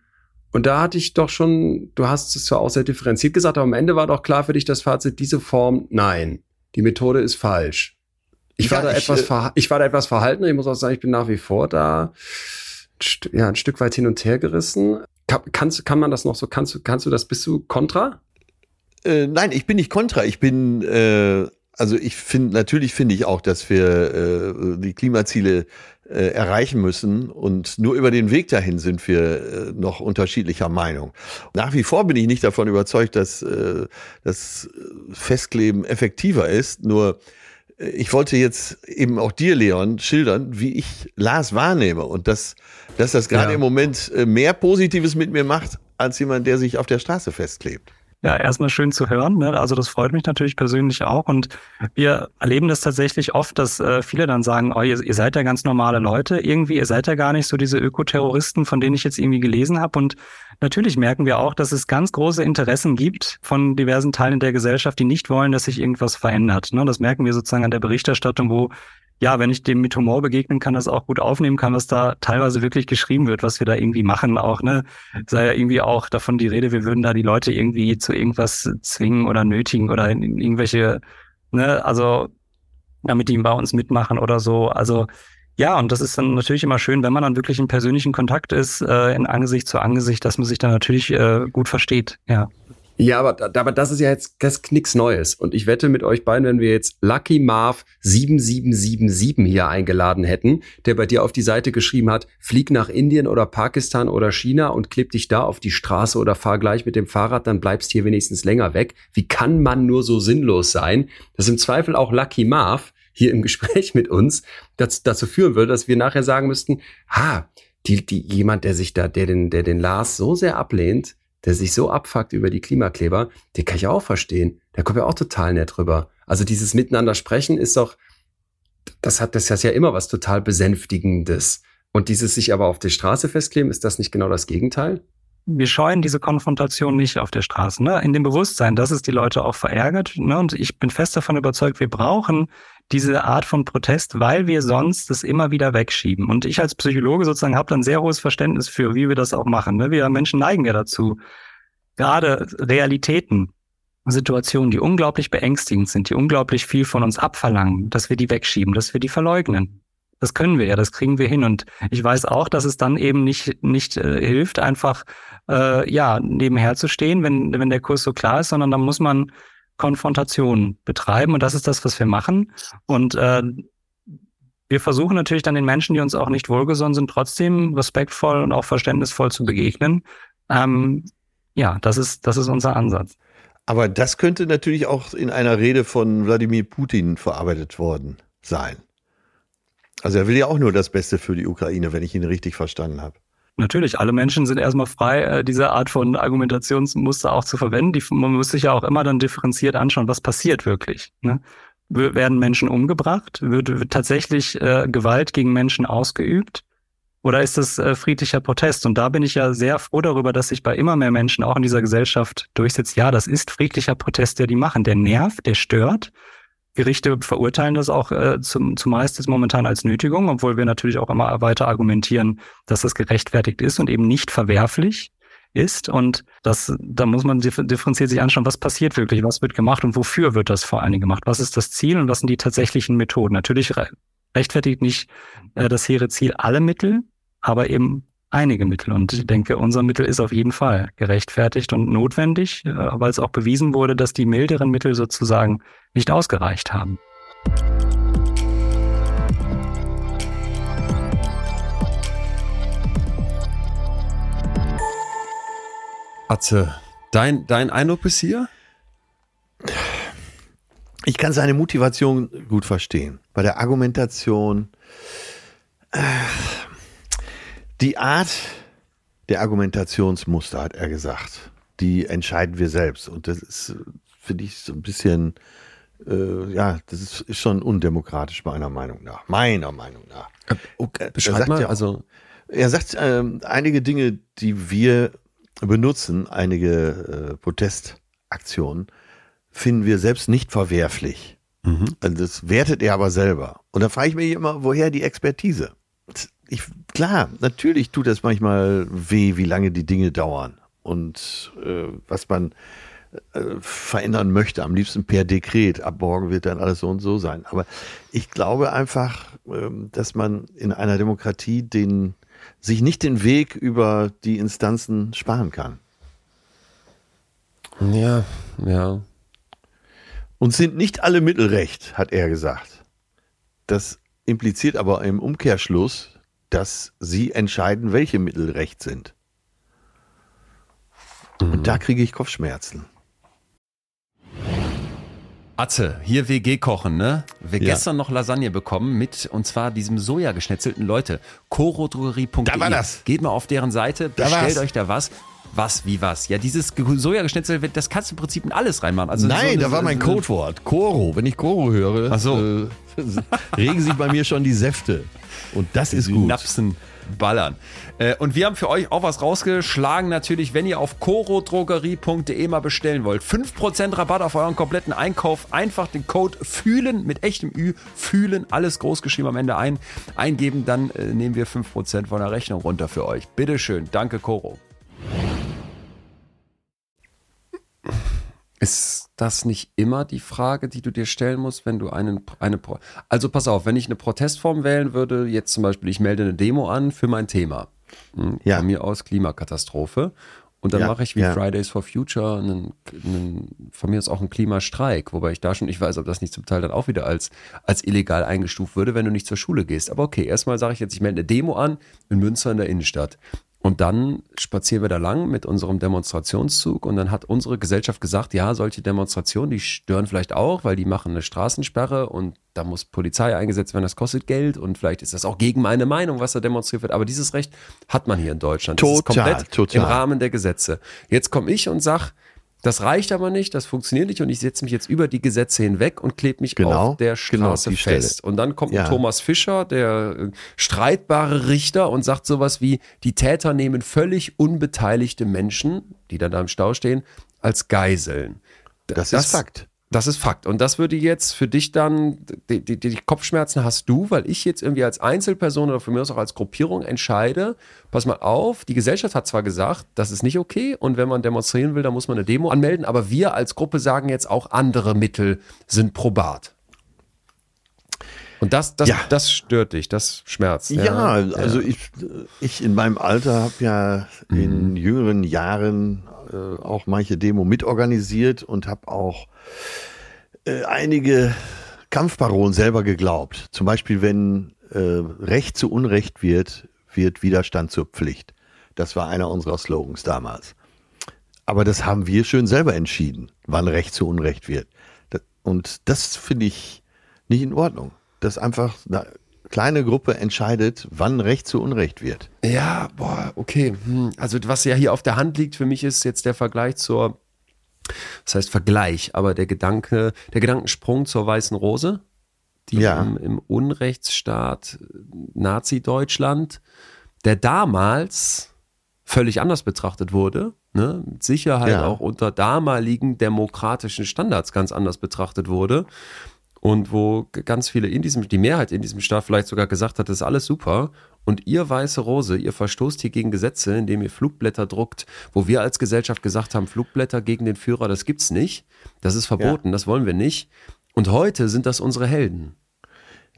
Und da hatte ich doch schon, du hast es zwar auch sehr differenziert gesagt, aber am Ende war doch klar für dich das Fazit, diese Form, nein die Methode ist falsch. Ich, ja, war, da ich, etwas äh, ich war da etwas verhalten. Ich muss auch sagen, ich bin nach wie vor da ja, ein Stück weit hin und her gerissen. Kann, kannst, kann man das noch so, kannst, du kannst du das, bist du kontra? Äh, nein, ich bin nicht kontra. Ich bin, äh, also ich finde, natürlich finde ich auch, dass wir äh, die Klimaziele äh, erreichen müssen. Und nur über den Weg dahin sind wir äh, noch unterschiedlicher Meinung. Nach wie vor bin ich nicht davon überzeugt, dass äh, das Festkleben effektiver ist. Nur äh, ich wollte jetzt eben auch dir, Leon, schildern, wie ich Lars wahrnehme und dass, dass das gerade ja. im Moment mehr Positives mit mir macht, als jemand, der sich auf der Straße festklebt. Ja, erstmal schön zu hören. Ne? Also das freut mich natürlich persönlich auch. Und wir erleben das tatsächlich oft, dass äh, viele dann sagen, oh, ihr, ihr seid ja ganz normale Leute. Irgendwie, ihr seid ja gar nicht so diese Ökoterroristen, von denen ich jetzt irgendwie gelesen habe. Und natürlich merken wir auch, dass es ganz große Interessen gibt von diversen Teilen der Gesellschaft, die nicht wollen, dass sich irgendwas verändert. Ne? Das merken wir sozusagen an der Berichterstattung, wo ja, wenn ich dem mit Humor begegnen kann, das auch gut aufnehmen kann, was da teilweise wirklich geschrieben wird, was wir da irgendwie machen, auch, ne, sei ja irgendwie auch davon die Rede, wir würden da die Leute irgendwie zu irgendwas zwingen oder nötigen oder in, in irgendwelche, ne, also, damit die bei uns mitmachen oder so. Also, ja, und das ist dann natürlich immer schön, wenn man dann wirklich in persönlichen Kontakt ist, äh, in Angesicht zu Angesicht, dass man sich dann natürlich äh, gut versteht, ja. Ja, aber, aber das ist ja jetzt das nix Neues. Und ich wette mit euch beiden, wenn wir jetzt Lucky Marv 7777 hier eingeladen hätten, der bei dir auf die Seite geschrieben hat, flieg nach Indien oder Pakistan oder China und kleb dich da auf die Straße oder fahr gleich mit dem Fahrrad, dann bleibst hier wenigstens länger weg. Wie kann man nur so sinnlos sein? Das im Zweifel auch Lucky Marv hier im Gespräch mit uns dazu führen würde, dass wir nachher sagen müssten, ha, die, die, jemand, der sich da, der den, der den Lars so sehr ablehnt, der sich so abfuckt über die Klimakleber, den kann ich auch verstehen. Der kommt ja auch total nett rüber. Also dieses Miteinander sprechen ist doch, das hat das ja immer was total Besänftigendes. Und dieses sich aber auf der Straße festkleben, ist das nicht genau das Gegenteil? wir scheuen diese Konfrontation nicht auf der Straße, ne? in dem Bewusstsein, dass es die Leute auch verärgert. Ne? Und ich bin fest davon überzeugt, wir brauchen diese Art von Protest, weil wir sonst das immer wieder wegschieben. Und ich als Psychologe sozusagen habe dann sehr hohes Verständnis für, wie wir das auch machen. Ne? Wir Menschen neigen ja dazu, gerade Realitäten, Situationen, die unglaublich beängstigend sind, die unglaublich viel von uns abverlangen, dass wir die wegschieben, dass wir die verleugnen. Das können wir ja, das kriegen wir hin. Und ich weiß auch, dass es dann eben nicht, nicht äh, hilft, einfach äh, ja, nebenher zu stehen, wenn, wenn der Kurs so klar ist, sondern da muss man Konfrontation betreiben und das ist das, was wir machen. Und äh, wir versuchen natürlich dann den Menschen, die uns auch nicht wohlgesonnen sind, trotzdem respektvoll und auch verständnisvoll zu begegnen. Ähm, ja, das ist, das ist unser Ansatz. Aber das könnte natürlich auch in einer Rede von Wladimir Putin verarbeitet worden sein. Also er will ja auch nur das Beste für die Ukraine, wenn ich ihn richtig verstanden habe. Natürlich, alle Menschen sind erstmal frei, äh, diese Art von Argumentationsmuster auch zu verwenden. Die, man muss sich ja auch immer dann differenziert anschauen, was passiert wirklich. Ne? Werden Menschen umgebracht? Wird, wird tatsächlich äh, Gewalt gegen Menschen ausgeübt? Oder ist das äh, friedlicher Protest? Und da bin ich ja sehr froh darüber, dass sich bei immer mehr Menschen auch in dieser Gesellschaft durchsetzt. Ja, das ist friedlicher Protest, der die machen. Der nervt, der stört. Gerichte verurteilen das auch äh, zum, zumeist jetzt momentan als Nötigung, obwohl wir natürlich auch immer weiter argumentieren, dass das gerechtfertigt ist und eben nicht verwerflich ist. Und das, da muss man differenziert sich anschauen, was passiert wirklich, was wird gemacht und wofür wird das vor allen Dingen gemacht? Was ist das Ziel und was sind die tatsächlichen Methoden? Natürlich rechtfertigt nicht äh, das hehre Ziel alle Mittel, aber eben einige Mittel. Und ich denke, unser Mittel ist auf jeden Fall gerechtfertigt und notwendig, äh, weil es auch bewiesen wurde, dass die milderen Mittel sozusagen nicht ausgereicht haben. Atze, dein, dein Eindruck bis hier? Ich kann seine Motivation gut verstehen. Bei der Argumentation, äh, die Art der Argumentationsmuster, hat er gesagt, die entscheiden wir selbst. Und das ist, finde ich, so ein bisschen, äh, ja, das ist, ist, schon undemokratisch meiner Meinung nach. Meiner Meinung nach. Äh, okay, beschreib mal, ja, also. Er sagt äh, einige Dinge, die wir benutzen, einige äh, Protestaktionen, finden wir selbst nicht verwerflich. Mhm. Also das wertet er aber selber. Und da frage ich mich immer, woher die Expertise? Ich, klar, natürlich tut es manchmal weh, wie lange die Dinge dauern und äh, was man äh, verändern möchte. Am liebsten per Dekret. Ab morgen wird dann alles so und so sein. Aber ich glaube einfach, äh, dass man in einer Demokratie den, sich nicht den Weg über die Instanzen sparen kann. Ja, ja. Und sind nicht alle Mittel recht, hat er gesagt. Das impliziert aber im Umkehrschluss, dass sie entscheiden, welche Mittel recht sind. Mhm. Und da kriege ich Kopfschmerzen. Atze, hier WG kochen, ne? Wir ja. gestern noch Lasagne bekommen mit, und zwar diesem Soja-geschnetzelten Leute. Chorodrogerie.de. Da war das. Geht mal auf deren Seite, bestellt euch da was. Was, wie was? Ja, dieses Sojageschnitzel, das kannst du im Prinzip in alles reinmachen. Also Nein, so, da war mein Codewort. Koro. Wenn ich Koro höre, so. äh, regen sich bei mir schon die Säfte. Und das ist gut. Napsen ballern. Äh, und wir haben für euch auch was rausgeschlagen, natürlich, wenn ihr auf corodrogerie.de mal bestellen wollt. 5% Rabatt auf euren kompletten Einkauf. Einfach den Code fühlen mit echtem Ü, fühlen, alles groß geschrieben am Ende ein, eingeben, dann äh, nehmen wir 5% von der Rechnung runter für euch. Bitteschön. Danke, Coro. Ist das nicht immer die Frage, die du dir stellen musst, wenn du einen, eine, Pro also pass auf, wenn ich eine Protestform wählen würde, jetzt zum Beispiel, ich melde eine Demo an für mein Thema, hm, ja. von mir aus Klimakatastrophe, Und dann Ja, mache ich wie ja. Fridays for Future einen, einen, von mir aus auch einen Klimastreik, wobei ich da schon nicht weiß, ob das nicht zum Teil dann auch wieder als, als illegal eingestuft würde, wenn du nicht zur Schule gehst. Aber okay, erstmal sage ich jetzt, ich melde eine Demo an in Münster in der Innenstadt. Und dann spazieren wir da lang mit unserem Demonstrationszug und dann hat unsere Gesellschaft gesagt, ja, solche Demonstrationen, die stören vielleicht auch, weil die machen eine Straßensperre und da muss Polizei eingesetzt werden, das kostet Geld und vielleicht ist das auch gegen meine Meinung, was da demonstriert wird. Aber dieses Recht hat man hier in Deutschland. Das ist Total, komplett total. im Rahmen der Gesetze. Jetzt komme ich und sag, das reicht aber nicht, das funktioniert nicht und ich setze mich jetzt über die Gesetze hinweg und klebe mich Genau, auf der genau, Straße Stelle. fest. Und dann kommt ein Ja. Thomas Fischer, der äh, streitbare Richter und sagt sowas wie, die Täter nehmen völlig unbeteiligte Menschen, die dann da im Stau stehen, als Geiseln. D- Das, ist Fakt. Das ist Fakt. Und das würde jetzt für dich dann, die, die, die Kopfschmerzen hast du, weil ich jetzt irgendwie als Einzelperson oder mir aus auch als Gruppierung entscheide, pass mal auf, die Gesellschaft hat zwar gesagt, das ist nicht okay und wenn man demonstrieren will, dann muss man eine Demo anmelden, aber wir als Gruppe sagen jetzt auch, andere Mittel sind probat. Und das, das, Ja. das stört dich, das schmerzt. Ja, also Ich, ich in meinem Alter habe ja Mhm. in jüngeren Jahren äh, auch manche Demo mitorganisiert und habe auch äh, einige Kampfparolen selber geglaubt. Zum Beispiel, wenn äh, Recht zu Unrecht wird, wird Widerstand zur Pflicht. Das war einer unserer Slogans damals. Aber das haben wir schön selber entschieden, wann Recht zu Unrecht wird. Das- Und das finde ich nicht in Ordnung. Dass einfach kleine Gruppe entscheidet, wann Recht zu Unrecht wird. Ja, boah, okay. Hm. Also was ja hier auf der Hand liegt für mich ist jetzt der Vergleich zur, das heißt Vergleich, aber der Gedanke, der Gedankensprung zur Weißen Rose, die Ja. im, im Unrechtsstaat Nazi-Deutschland, der damals völlig anders betrachtet wurde, ne? mit Sicherheit Ja. auch unter damaligen demokratischen Standards ganz anders betrachtet wurde und wo ganz viele in diesem, die Mehrheit in diesem Staat vielleicht sogar gesagt hat, das ist alles super. Und ihr weiße Rose, ihr verstoßt hier gegen Gesetze, indem ihr Flugblätter druckt, wo wir als Gesellschaft gesagt haben, Flugblätter gegen den Führer, das gibt's nicht, das ist verboten, das wollen wir nicht. Und heute sind das unsere Helden.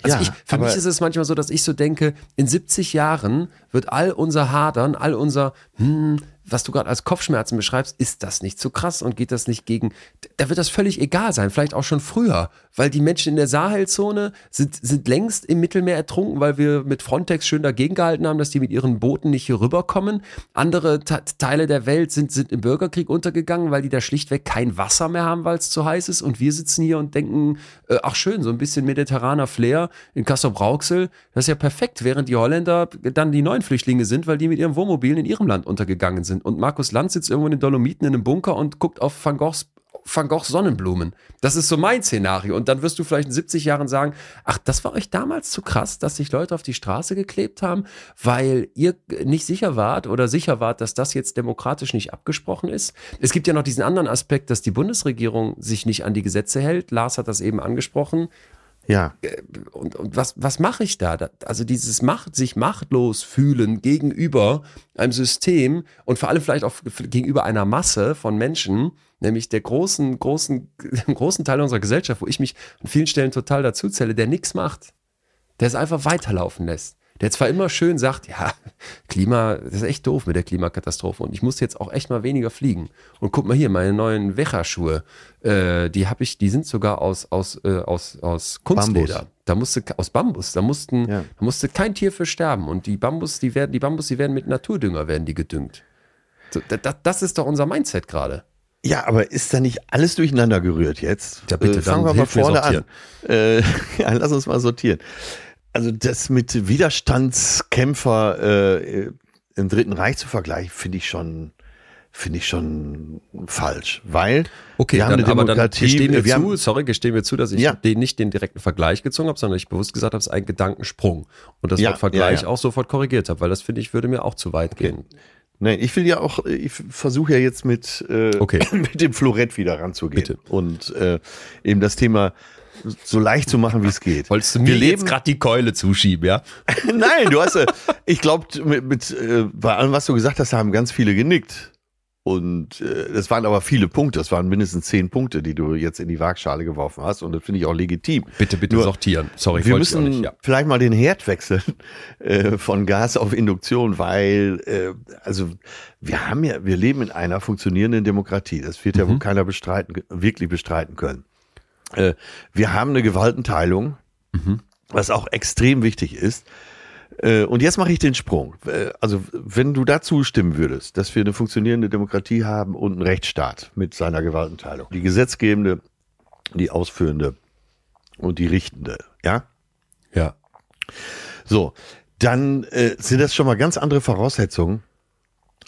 Also Ja, ich, für mich ist es manchmal so, dass ich so denke, in 70 Jahren wird all unser Hadern, all unser, hm, was du gerade als Kopfschmerzen beschreibst, ist das nicht zu krass und geht das nicht gegen, da wird das völlig egal sein, vielleicht auch schon früher, weil die Menschen in der Sahelzone sind, sind längst im Mittelmeer ertrunken, weil wir mit Frontex schön dagegen gehalten haben, dass die mit ihren Booten nicht hier rüberkommen. Andere Te- Teile der Welt sind, sind im Bürgerkrieg untergegangen, weil die da schlichtweg kein Wasser mehr haben, weil es zu heiß ist und wir sitzen hier und denken, äh, ach schön, so ein bisschen mediterraner Flair in Kassel-Brauxel, das ist ja perfekt, während die Holländer dann die neuen Flüchtlinge sind, weil die mit ihren Wohnmobilen in ihrem Land untergegangen sind. Und Markus Land sitzt irgendwo in den Dolomiten in einem Bunker und guckt auf Van Goghs Van Goghs Sonnenblumen. Das ist so mein Szenario. Und dann wirst du vielleicht in 70 Jahren sagen, ach, das war euch damals zu krass, dass sich Leute auf die Straße geklebt haben, weil ihr nicht sicher wart oder sicher wart, dass das jetzt demokratisch nicht abgesprochen ist. Es gibt ja noch diesen anderen Aspekt, dass die Bundesregierung sich nicht an die Gesetze hält. Lars hat das eben angesprochen Ja, und, und was, was mache ich da? Also dieses Macht, sich machtlos fühlen gegenüber einem System und vor allem vielleicht auch gegenüber einer Masse von Menschen, nämlich der großen, großen, großen Teil unserer Gesellschaft, wo ich mich an vielen Stellen total dazu zähle, der nichts macht, der es einfach weiterlaufen lässt. Der zwar immer schön sagt, ja, Klima, das ist echt doof mit der Klimakatastrophe und ich muss jetzt auch echt mal weniger fliegen. Und guck mal hier, meine neuen Wecherschuhe, äh, die habe ich, die sind sogar aus, aus, äh, aus, aus Kunstleder. Bambus. Da musste aus Bambus, da mussten, Ja. da musste kein Tier für sterben. Und die Bambus, die werden, die Bambus, die werden mit Naturdünger werden die gedüngt. So, da, da, das ist doch unser Mindset gerade. Ja, aber ist da nicht alles durcheinander gerührt jetzt? Ja, bitte, äh, fangen wir mal vorne an. Äh, ja, lass uns mal sortieren. Also das mit Widerstandskämpfer äh, im Dritten Reich zu vergleichen, finde ich schon, finde ich schon falsch, weil Okay, wir haben dann, eine aber dann Demokratie. gestehen wir wir zu, haben, sorry, gestehen wir zu, dass ich Ja. den nicht den direkten Vergleich gezogen habe, sondern ich bewusst gesagt habe, es ist ein Gedankensprung. Und das Ja, Wort Vergleich ja, auch sofort korrigiert habe, weil das finde ich, würde mir auch zu weit gehen. nein, ich will ja auch, ich versuche ja jetzt mit, äh, Okay. mit dem Florett wieder ranzugehen Bitte. und äh, eben das Thema so leicht zu machen, wie es geht. Wolltest du Wir mir leben- jetzt gerade die Keule zuschieben, ja? Nein, du hast, ich glaube, mit, mit äh, bei allem, was du gesagt hast, haben ganz viele genickt. Und äh, das waren aber viele Punkte. Das waren mindestens zehn Punkte, die du jetzt in die Waagschale geworfen hast. Und das finde ich auch legitim. Bitte, bitte Nur, sortieren. Sorry, wir müssen nicht, ja. vielleicht mal den Herd wechseln äh, von Gas auf Induktion, weil äh, also wir haben ja, wir leben in einer funktionierenden Demokratie. Das wird ja wohl Mhm. keiner bestreiten, wirklich bestreiten können. Äh, wir haben eine Gewaltenteilung, Mhm. was auch extrem wichtig ist. Äh, Und jetzt mache ich den Sprung. Äh, Also, wenn du dazu stimmen würdest, dass wir eine funktionierende Demokratie haben und einen Rechtsstaat mit seiner Gewaltenteilung, die gesetzgebende, die ausführende und die richtende, ja? Ja. So, dann äh, sind das schon mal ganz andere Voraussetzungen,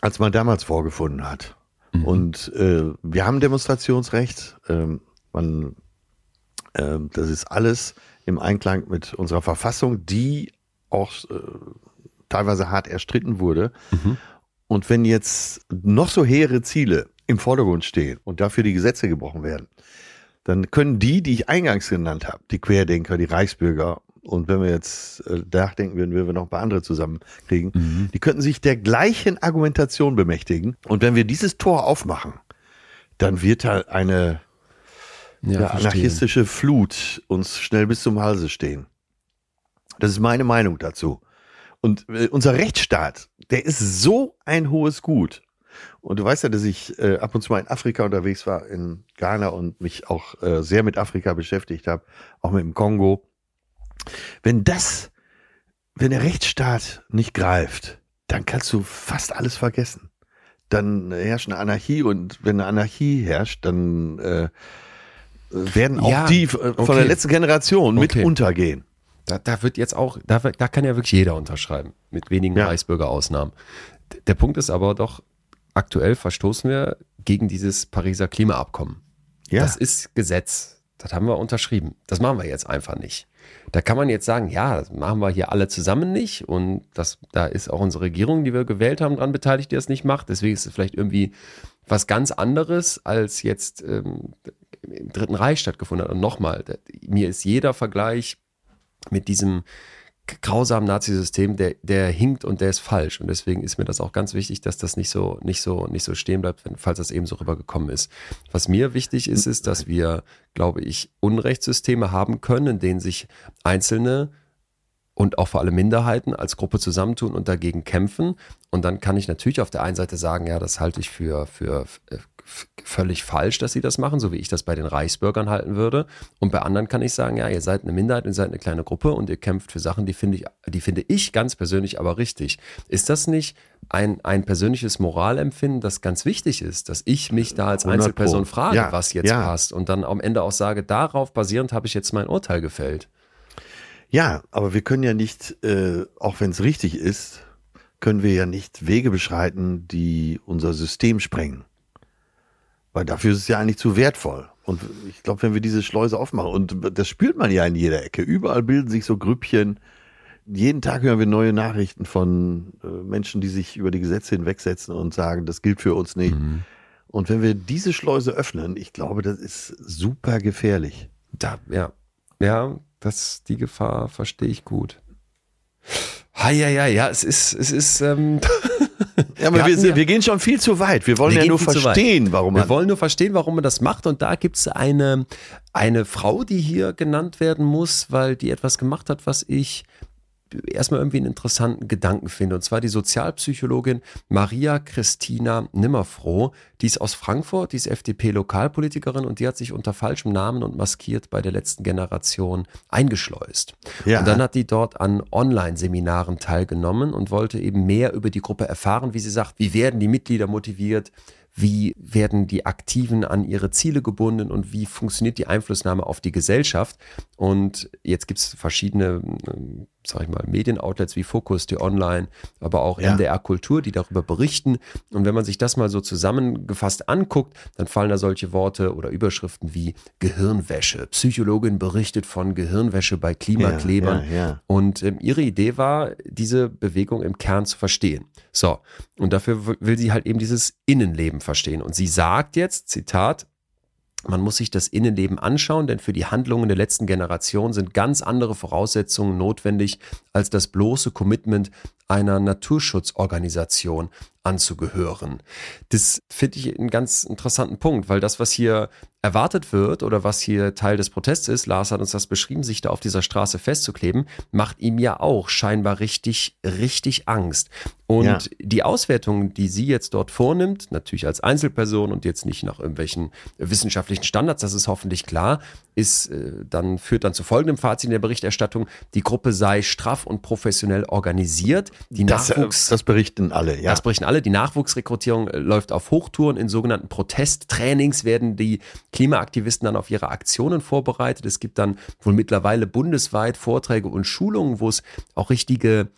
als man damals vorgefunden hat. Und äh, wir haben Demonstrationsrecht. Ähm, man, das ist alles im Einklang mit unserer Verfassung, die auch äh, teilweise hart erstritten wurde. Und wenn jetzt noch so hehre Ziele im Vordergrund stehen und dafür die Gesetze gebrochen werden, dann können die, die ich eingangs genannt habe, die Querdenker, die Reichsbürger, und wenn wir jetzt äh, nachdenken würden, würden wir noch ein paar andere zusammenkriegen, die könnten sich der gleichen Argumentation bemächtigen. Und wenn wir dieses Tor aufmachen, dann wird da eine Ja, ja, verstehe. anarchistische Flut uns schnell bis zum Halse stehen. Das ist meine Meinung dazu. Und äh, unser Rechtsstaat, der ist so ein hohes Gut. Und du weißt ja, dass ich äh, ab und zu mal in Afrika unterwegs war, in Ghana und mich auch äh, sehr mit Afrika beschäftigt habe, auch mit dem Kongo. Wenn das, wenn der Rechtsstaat nicht greift, dann kannst du fast alles vergessen. Dann herrscht eine Anarchie und wenn eine Anarchie herrscht, dann äh, werden auch Ja, die äh, von okay. der letzten Generation mit Okay. untergehen. Da, da wird jetzt auch, da, da kann ja wirklich jeder unterschreiben, mit wenigen Ja. Reichsbürger-Ausnahmen. Der Punkt ist aber doch, aktuell verstoßen wir gegen dieses Pariser Klimaabkommen. Ja. Das ist Gesetz. Das haben wir unterschrieben. Das machen wir jetzt einfach nicht. Da kann man jetzt sagen, ja, das machen wir hier alle zusammen nicht. Und das, da ist auch unsere Regierung, die wir gewählt haben, dran beteiligt, die das nicht macht. Deswegen ist es vielleicht irgendwie was ganz anderes, als jetzt ähm, im Dritten Reich stattgefunden hat. Und nochmal, mir ist jeder Vergleich mit diesem grausamen Nazisystem, der, der hinkt und der ist falsch. Und deswegen ist mir das auch ganz wichtig, dass das nicht so, nicht so, nicht so stehen bleibt, wenn, falls das eben so rübergekommen ist. Was mir wichtig ist, ist, dass wir, glaube ich, Unrechtssysteme haben können, in denen sich Einzelne und auch vor allem Minderheiten als Gruppe zusammentun und dagegen kämpfen. Und dann kann ich natürlich auf der einen Seite sagen, ja, das halte ich für, für äh, völlig falsch, dass sie das machen, so wie ich das bei den Reichsbürgern halten würde. Und bei anderen kann ich sagen, ja, ihr seid eine Minderheit, ihr seid eine kleine Gruppe und ihr kämpft für Sachen, die finde ich, die finde ich ganz persönlich aber richtig. Ist das nicht ein, ein persönliches Moralempfinden, das ganz wichtig ist, dass ich mich da als 100 Pro. Einzelperson frage, Ja, was jetzt ja. passt und dann am Ende auch sage, darauf basierend habe ich jetzt mein Urteil gefällt. Ja, aber wir können ja nicht, äh, auch wenn es richtig ist, können wir ja nicht Wege beschreiten, die unser System sprengen. Weil dafür ist es ja eigentlich zu wertvoll. Und ich glaube, wenn wir diese Schleuse aufmachen, und das spürt man ja in jeder Ecke, überall bilden sich so Grüppchen. Jeden Tag hören wir neue Nachrichten von äh, Menschen, die sich über die Gesetze hinwegsetzen und sagen, das gilt für uns nicht. Und wenn wir diese Schleuse öffnen, ich glaube, das ist super gefährlich. Da, ja, ja, das, die Gefahr verstehe ich gut. Ha, ja, ja, ja, es ist, es ist, ähm, Ja, aber Wir wir, ja- wir gehen schon viel zu weit. Wir wollen Wir ja nur verstehen, warum wir man. wollen nur verstehen, warum man das macht. Und da gibt es eine, eine Frau, die hier genannt werden muss, weil die etwas gemacht hat, was ich erstmal irgendwie einen interessanten Gedanken finde. Und zwar die Sozialpsychologin Maria Christina Nimmerfroh. Die ist aus Frankfurt, die ist FDP-Lokalpolitikerin und die hat sich unter falschem Namen und maskiert bei der letzten Generation eingeschleust. Ja. Und dann hat die dort an Online-Seminaren teilgenommen und wollte eben mehr über die Gruppe erfahren, wie sie sagt, wie werden die Mitglieder motiviert, wie werden die Aktiven an ihre Ziele gebunden und wie funktioniert die Einflussnahme auf die Gesellschaft. Und jetzt gibt es verschiedene, ähm, sag ich mal, Medienoutlets wie Focus, die Online, aber auch Ja. MDR Kultur, die darüber berichten. Und wenn man sich das mal so zusammengefasst anguckt, dann fallen da solche Worte oder Überschriften wie Gehirnwäsche. Psychologin berichtet von Gehirnwäsche bei Klimaklebern. Ja, ja. Und ähm, ihre Idee war, diese Bewegung im Kern zu verstehen. So, und dafür will sie halt eben dieses Innenleben verstehen. Und sie sagt jetzt, Zitat, man muss sich das Innenleben anschauen, denn für die Handlungen der letzten Generation sind ganz andere Voraussetzungen notwendig als das bloße Commitment einer Naturschutzorganisation anzugehören. Das finde ich einen ganz interessanten Punkt, weil das, was hier erwartet wird oder was hier Teil des Protests ist, Lars hat uns das beschrieben, sich da auf dieser Straße festzukleben, macht ihm ja auch scheinbar richtig, richtig Angst. Und ja. die Auswertung, die sie jetzt dort vornimmt, natürlich als Einzelperson und jetzt nicht nach irgendwelchen wissenschaftlichen Standards, das ist hoffentlich klar, ist äh, dann führt dann zu folgendem Fazit in der Berichterstattung: Die Gruppe sei straff und professionell organisiert. Die das, äh, Nachwuchs, das berichten alle. Ja. Das berichten alle. Die Nachwuchsrekrutierung äh, läuft auf Hochtouren. In sogenannten Protesttrainings werden die Klimaaktivisten dann auf ihre Aktionen vorbereitet. Es gibt dann wohl mittlerweile bundesweit Vorträge und Schulungen, wo es auch richtige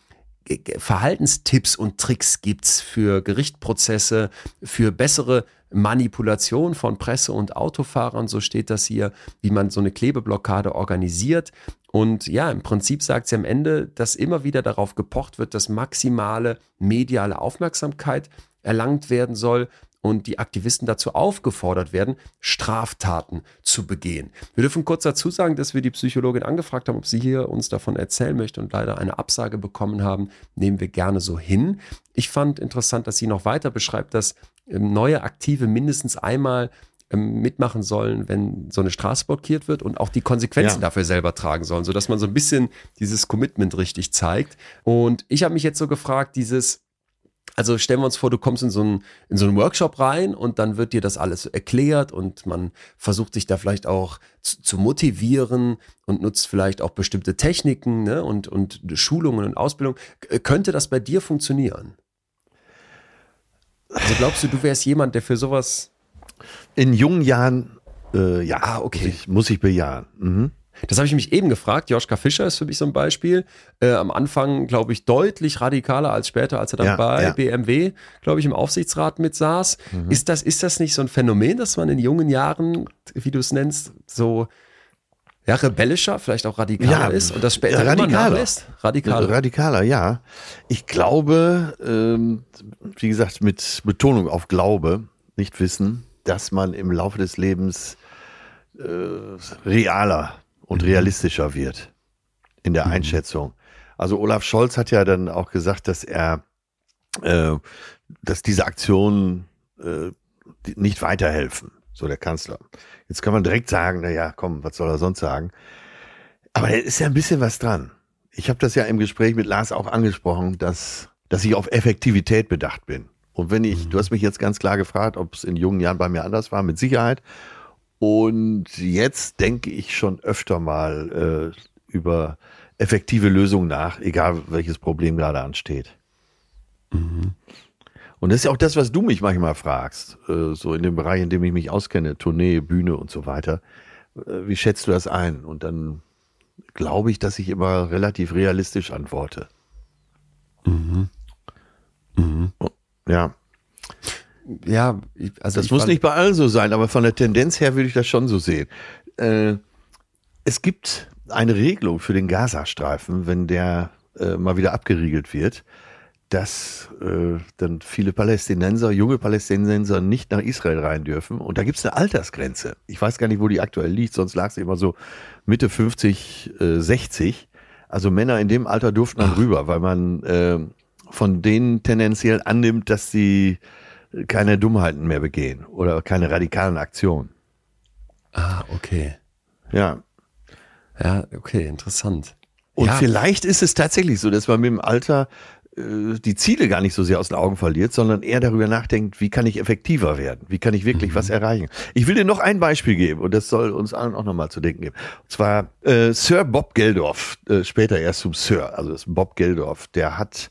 Verhaltenstipps und Tricks gibt's für Gerichtprozesse, für bessere Manipulation von Presse und Autofahrern, so steht das hier, wie man so eine Klebeblockade organisiert. Und ja, im Prinzip sagt sie am Ende, dass immer wieder darauf gepocht wird, dass maximale mediale Aufmerksamkeit erlangt werden soll, und die Aktivisten dazu aufgefordert werden, Straftaten zu begehen. Wir dürfen kurz dazu sagen, dass wir die Psychologin angefragt haben, ob sie hier uns davon erzählen möchte und leider eine Absage bekommen haben. Nehmen wir gerne so hin. Ich fand interessant, dass sie noch weiter beschreibt, dass ähm, neue Aktive mindestens einmal mitmachen sollen, wenn so eine Straße blockiert wird und auch die Konsequenzen ja. dafür selber tragen sollen, sodass man so ein bisschen dieses Commitment richtig zeigt. Und ich habe mich jetzt so gefragt, dieses also stellen wir uns vor, du kommst in so, einen, in so einen Workshop rein und dann wird dir das alles erklärt und man versucht sich da vielleicht auch zu, zu motivieren und nutzt vielleicht auch bestimmte Techniken ne, und, und Schulungen und Ausbildung. Könnte das bei dir funktionieren? Also glaubst du, du wärst jemand, der für sowas. In jungen Jahren, äh, ja, ah, okay. muss ich, muss ich bejahen. Mhm. Das habe ich mich eben gefragt. Joschka Fischer ist für mich so ein Beispiel. Äh, am Anfang, glaube ich, deutlich radikaler als später, als er dann ja, bei ja. BMW, glaube ich, im Aufsichtsrat mit saß. Mhm. Ist, das, ist das nicht so ein Phänomen, dass man in jungen Jahren, wie du es nennst, so ja, rebellischer, vielleicht auch radikaler ja, ist und das später radikaler ist? Radikaler. Radikaler, ja. Ich glaube, ähm, wie gesagt, mit Betonung auf Glaube, nicht Wissen, dass man im Laufe des Lebens äh, realer und mhm. realistischer wird in der mhm. Einschätzung. Also Olaf Scholz hat ja dann auch gesagt, dass er, äh, dass diese Aktionen äh, nicht weiterhelfen, so der Kanzler. Jetzt kann man direkt sagen, na ja, komm, was soll er sonst sagen? Aber da ist ja ein bisschen was dran. Ich habe das ja im Gespräch mit Lars auch angesprochen, dass, dass ich auf Effektivität bedacht bin. Und wenn ich, du hast mich jetzt ganz klar gefragt, ob es in jungen Jahren bei mir anders war, mit Sicherheit. Und jetzt denke ich schon öfter mal äh, über effektive Lösungen nach, egal welches Problem gerade ansteht. Mhm. Und das ist ja auch das, was du mich manchmal fragst, äh, so in dem Bereich, in dem ich mich auskenne, Tournee, Bühne und so weiter. Äh, wie schätzt du das ein? Und dann glaube ich, dass ich immer relativ realistisch antworte. Mhm. Mhm. Ja ja, also das muss nicht bei allen so sein, aber von der Tendenz her würde ich das schon so sehen. Äh, es gibt eine Regelung für den Gazastreifen, wenn der äh, mal wieder abgeriegelt wird, dass äh, dann viele Palästinenser, junge Palästinenser nicht nach Israel rein dürfen. Und da gibt es eine Altersgrenze. Ich weiß gar nicht, wo die aktuell liegt, sonst lag sie immer so Mitte 50, 60. Äh, also Männer in dem Alter durften dann rüber, weil man äh, von denen tendenziell annimmt, dass sie keine Dummheiten mehr begehen oder keine radikalen Aktionen. Ah, okay. Ja. Ja, okay, interessant. Und ja. vielleicht ist es tatsächlich so, dass man mit dem Alter äh, die Ziele gar nicht so sehr aus den Augen verliert, sondern eher darüber nachdenkt, wie kann ich effektiver werden? Wie kann ich wirklich mhm. was erreichen? Ich will dir noch ein Beispiel geben und das soll uns allen auch nochmal zu denken geben. Und zwar äh, Sir Bob Geldorf, äh, später erst zum Sir, also das Bob Geldorf, der hat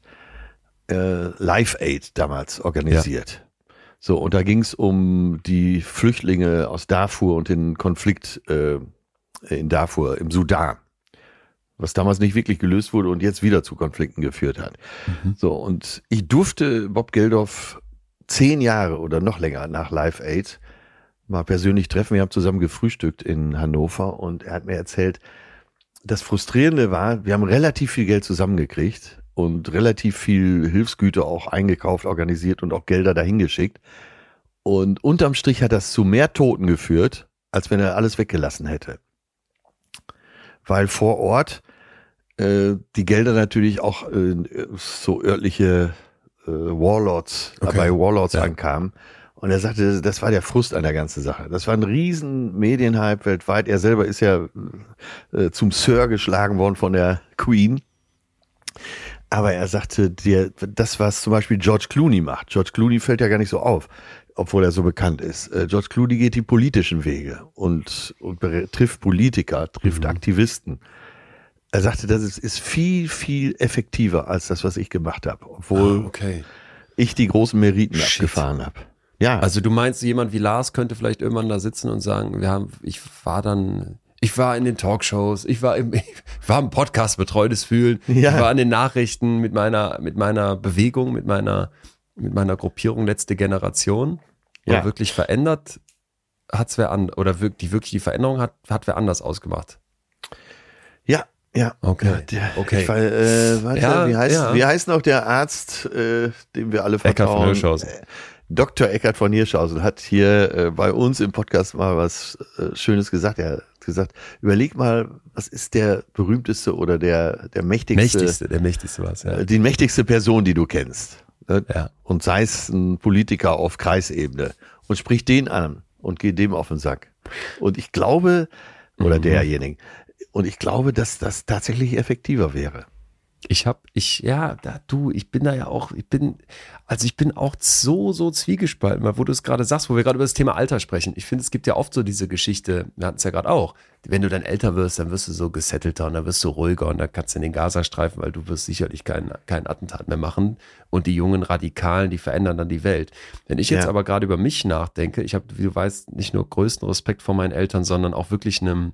äh, Live Aid damals organisiert. Ja. So, und da ging es um die Flüchtlinge aus Darfur und den Konflikt äh, in Darfur, im Sudan. Was damals nicht wirklich gelöst wurde und jetzt wieder zu Konflikten geführt hat. Mhm. So, und ich durfte Bob Geldorf zehn Jahre oder noch länger nach Live Aid mal persönlich treffen. Wir haben zusammen gefrühstückt in Hannover und er hat mir erzählt, das Frustrierende war, wir haben relativ viel Geld zusammengekriegt und relativ viel Hilfsgüter auch eingekauft, organisiert und auch Gelder dahin geschickt. Und unterm Strich hat das zu mehr Toten geführt, als wenn er alles weggelassen hätte. Weil vor Ort äh, die Gelder natürlich auch äh, so örtliche äh, Warlords, Okay. bei Warlords Ja. ankamen. Und er sagte, das war der Frust an der ganzen Sache. Das war ein riesen Medienhype weltweit. Er selber ist ja äh, zum Sir geschlagen worden von der Queen. Aber er sagte, dir, das, was zum Beispiel George Clooney macht. George Clooney fällt ja gar nicht so auf, obwohl er so bekannt ist. Äh, George Clooney geht die politischen Wege und, und trifft Politiker, trifft Aktivisten. Er sagte, das ist, ist viel, viel effektiver als das, was ich gemacht habe, obwohl Ah, okay. ich die großen Meriten Shit. abgefahren habe. Ja, Also du meinst, jemand wie Lars könnte vielleicht irgendwann da sitzen und sagen, wir haben, ich war dann, ich war in den Talkshows, ich war im, ich war im Podcast Betreutes Fühlen, Ja. ich war in den Nachrichten mit meiner, mit meiner Bewegung, mit meiner, mit meiner Gruppierung letzte Generation. Ja. Oder wirklich verändert hat's wer an, oder wirk- die wirklich die Veränderung hat, hat wer anders ausgemacht. ja, ja. Okay, Ja, okay. War, äh, warte, Ja, wie, heißt, ja. wie heißt noch der Arzt, äh, dem wir alle Eckart von vertrauen? Hirschhausen. Dr. Eckart von Hirschhausen hat hier äh, bei uns im Podcast mal was äh, Schönes gesagt. Er hat gesagt, überleg mal, was ist der berühmteste oder der, der mächtigste, Mächtigste, der mächtigste war es, ja. äh, die mächtigste Person, die du kennst. Ne? ja. Und sei es ein Politiker auf Kreisebene und sprich den an und geh dem auf den Sack. Und ich glaube, oder Mhm. derjenigen, und ich glaube, dass das tatsächlich effektiver wäre. Ich hab, ich, ja, da, du, ich bin da ja auch, ich bin, also ich bin auch so, so zwiegespalten, weil wo du es gerade sagst, wo wir gerade über das Thema Alter sprechen. Ich finde, es gibt ja oft so diese Geschichte, wir hatten es ja gerade auch, wenn du dann älter wirst, dann wirst du so gesettelter und dann wirst du ruhiger und dann kannst du in den Gazastreifen, weil du wirst sicherlich kein, kein Attentat mehr machen und die jungen Radikalen, die verändern dann die Welt. Wenn ich jetzt Ja. aber gerade über mich nachdenke, ich habe, wie du weißt, nicht nur größten Respekt vor meinen Eltern, sondern auch wirklich einem,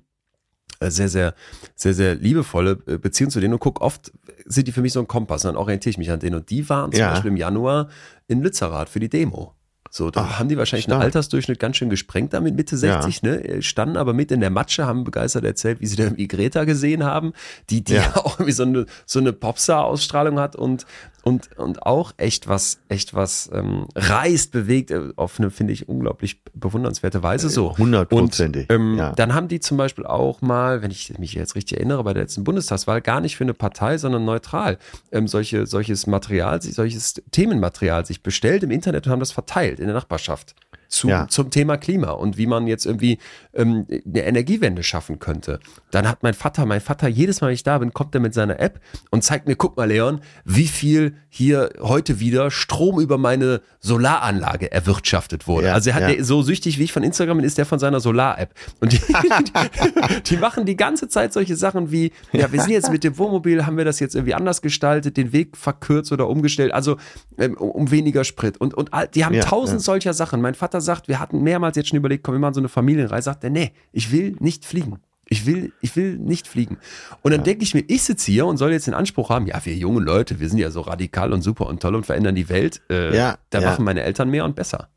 sehr, sehr, sehr, sehr liebevolle äh, Beziehung zu denen und guck, oft sind die für mich so ein Kompass dann orientiere ich mich an denen. Und die waren zum Ja. Beispiel im Januar in Lützerath für die Demo. So, da Ach, haben die wahrscheinlich stark. einen Altersdurchschnitt ganz schön gesprengt damit, Mitte 60, ne? Äh, Standen aber mit in der Matsche, haben begeistert erzählt, wie sie da irgendwie Greta gesehen haben, die, die Ja. ja. auch irgendwie so eine, so eine Popstar-Ausstrahlung hat und, und, und auch echt was, echt was ähm, reißt, bewegt, äh, auf eine, finde ich, unglaublich bewundernswerte Weise so. Hundertprozentig, Und, ähm, ja. Dann haben die zum Beispiel auch mal, wenn ich mich jetzt richtig erinnere, bei der letzten Bundestagswahl gar nicht für eine Partei, sondern neutral ähm, solche, solches Material, solches Themenmaterial sich bestellt im Internet und haben das verteilt in der Nachbarschaft. Zu, Ja. zum Thema Klima und wie man jetzt irgendwie ähm, eine Energiewende schaffen könnte. Dann hat mein Vater, mein Vater, jedes Mal, wenn ich da bin, kommt er mit seiner App und zeigt mir, guck mal, Leon, wie viel hier heute wieder Strom über meine Solaranlage erwirtschaftet wurde. Ja, also er hat ja. der, so süchtig wie ich von Instagram bin, ist der von seiner Solar-App. Und die, die, die machen die ganze Zeit solche Sachen wie, ja, wir sind jetzt mit dem Wohnmobil, haben wir das jetzt irgendwie anders gestaltet, den Weg verkürzt oder umgestellt, also ähm, um, weniger Sprit. Und, und die haben tausend solcher Sachen. Mein Vater sagt, wir hatten mehrmals jetzt schon überlegt, komm, wir machen so eine Familienreise. Sagt er, nee, ich will nicht fliegen. Ich will, ich will nicht fliegen. Und dann denke ich mir, ich sitze hier und soll jetzt den Anspruch haben, ja, wir junge Leute, wir sind ja so radikal und super und toll und verändern die Welt. Äh, Ja, da ja. machen meine Eltern mehr und besser.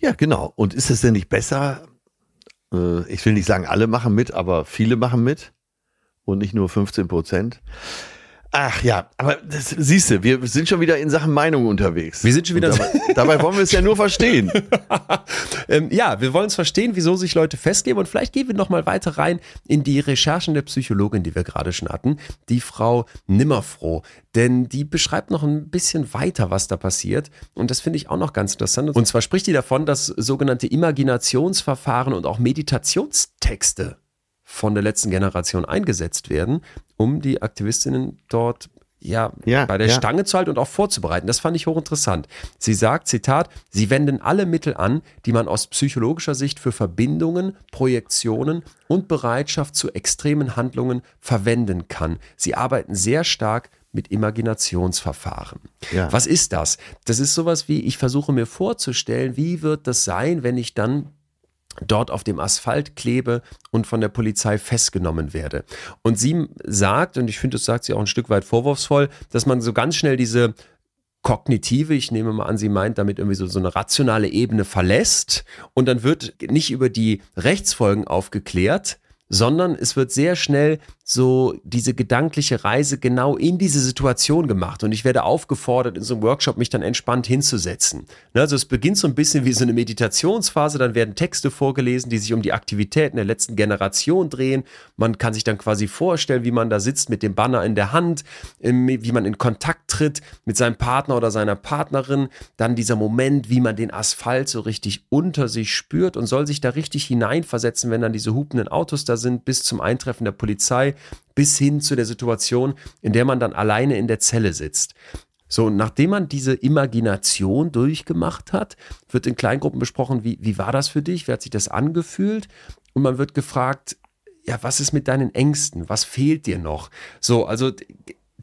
Ja, genau. Und ist es denn nicht besser? Äh, ich will nicht sagen, alle machen mit, aber viele machen mit und nicht nur 15 Prozent. Ach ja, aber das siehst du, wir sind schon wieder in Sachen Meinung unterwegs. Wir sind schon wieder- dabei, dabei wollen wir es ja nur verstehen. Ähm, ja, wir wollen es verstehen, wieso sich Leute festgeben und vielleicht gehen wir noch mal weiter rein in die Recherchen der Psychologin, die wir gerade schon hatten, die Frau Nimmerfroh, denn die beschreibt noch ein bisschen weiter, was da passiert und das finde ich auch noch ganz interessant. Und zwar spricht die davon, dass sogenannte Imaginationsverfahren und auch Meditationstexte von der letzten Generation eingesetzt werden, um die Aktivistinnen dort ja, Ja, bei der ja. Stange zu halten und auch vorzubereiten. Das fand ich hochinteressant. Sie sagt, Zitat, sie wenden alle Mittel an, die man aus psychologischer Sicht für Verbindungen, Projektionen und Bereitschaft zu extremen Handlungen verwenden kann. Sie arbeiten sehr stark mit Imaginationsverfahren. Ja. Was ist das? Das ist sowas wie, ich versuche mir vorzustellen, wie wird das sein, wenn ich dann dort auf dem Asphalt klebe und von der Polizei festgenommen werde. Und sie sagt, und ich finde, das sagt sie auch ein Stück weit vorwurfsvoll, dass man so ganz schnell diese kognitive, ich nehme mal an, sie meint damit irgendwie so, so eine rationale Ebene verlässt und dann wird nicht über die Rechtsfolgen aufgeklärt, sondern es wird sehr schnell so diese gedankliche Reise genau in diese Situation gemacht und ich werde aufgefordert, in so einem Workshop mich dann entspannt hinzusetzen. Ne, also es beginnt so ein bisschen wie so eine Meditationsphase, dann werden Texte vorgelesen, die sich um die Aktivitäten der letzten Generation drehen. Man kann sich dann quasi vorstellen, wie man da sitzt mit dem Banner in der Hand, wie man in Kontakt tritt mit seinem Partner oder seiner Partnerin. Dann dieser Moment, wie man den Asphalt so richtig unter sich spürt und soll sich da richtig hineinversetzen, wenn dann diese hupenden Autos da sind, bis zum Eintreffen der Polizei, bis hin zu der Situation, in der man dann alleine in der Zelle sitzt. So, nachdem man diese Imagination durchgemacht hat, wird in Kleingruppen besprochen, wie, wie war das für dich? Wie hat sich das angefühlt? Und man wird gefragt, ja, was ist mit deinen Ängsten? Was fehlt dir noch? So, also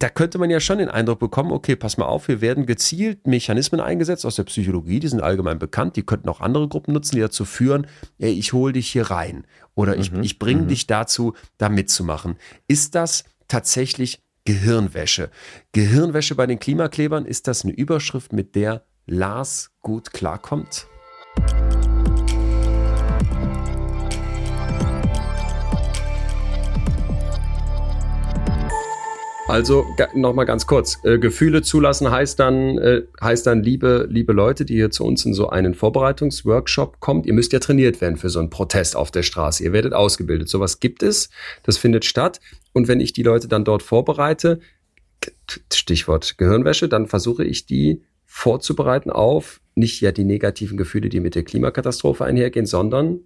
da könnte man ja schon den Eindruck bekommen, okay, pass mal auf, wir werden gezielt Mechanismen eingesetzt aus der Psychologie, die sind allgemein bekannt, die könnten auch andere Gruppen nutzen, die dazu führen, ey, ich hole dich hier rein oder ich, mhm. ich bringe mhm. dich dazu, da mitzumachen. Ist das tatsächlich Gehirnwäsche? Gehirnwäsche bei den Klimaklebern, ist das eine Überschrift, mit der Lars gut klarkommt? Also nochmal ganz kurz. Äh, Gefühle zulassen heißt dann, äh, heißt dann, liebe, liebe Leute, die hier zu uns in so einen Vorbereitungsworkshop kommt, ihr müsst ja trainiert werden für so einen Protest auf der Straße. Ihr werdet ausgebildet. Sowas gibt es. Das findet statt. Und wenn ich die Leute dann dort vorbereite, Stichwort Gehirnwäsche, dann versuche ich die vorzubereiten auf nicht ja die negativen Gefühle, die mit der Klimakatastrophe einhergehen, sondern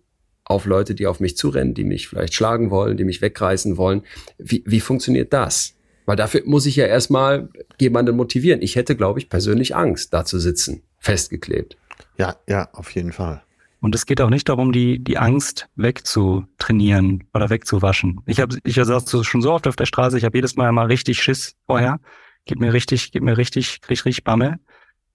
auf Leute, die auf mich zurennen, die mich vielleicht schlagen wollen, die mich wegreißen wollen. Wie, wie funktioniert das? Weil dafür muss ich ja erstmal jemanden motivieren. Ich hätte, glaube ich, persönlich Angst, da zu sitzen, festgeklebt. Ja, ja, auf jeden Fall. Und es geht auch nicht darum, die, die Angst wegzutrainieren oder wegzuwaschen. Ich habe ich hab schon so oft auf der Straße, ich habe jedes Mal mal richtig Schiss vorher. Geht mir richtig, geht mir richtig, richtig, richtig Bammel.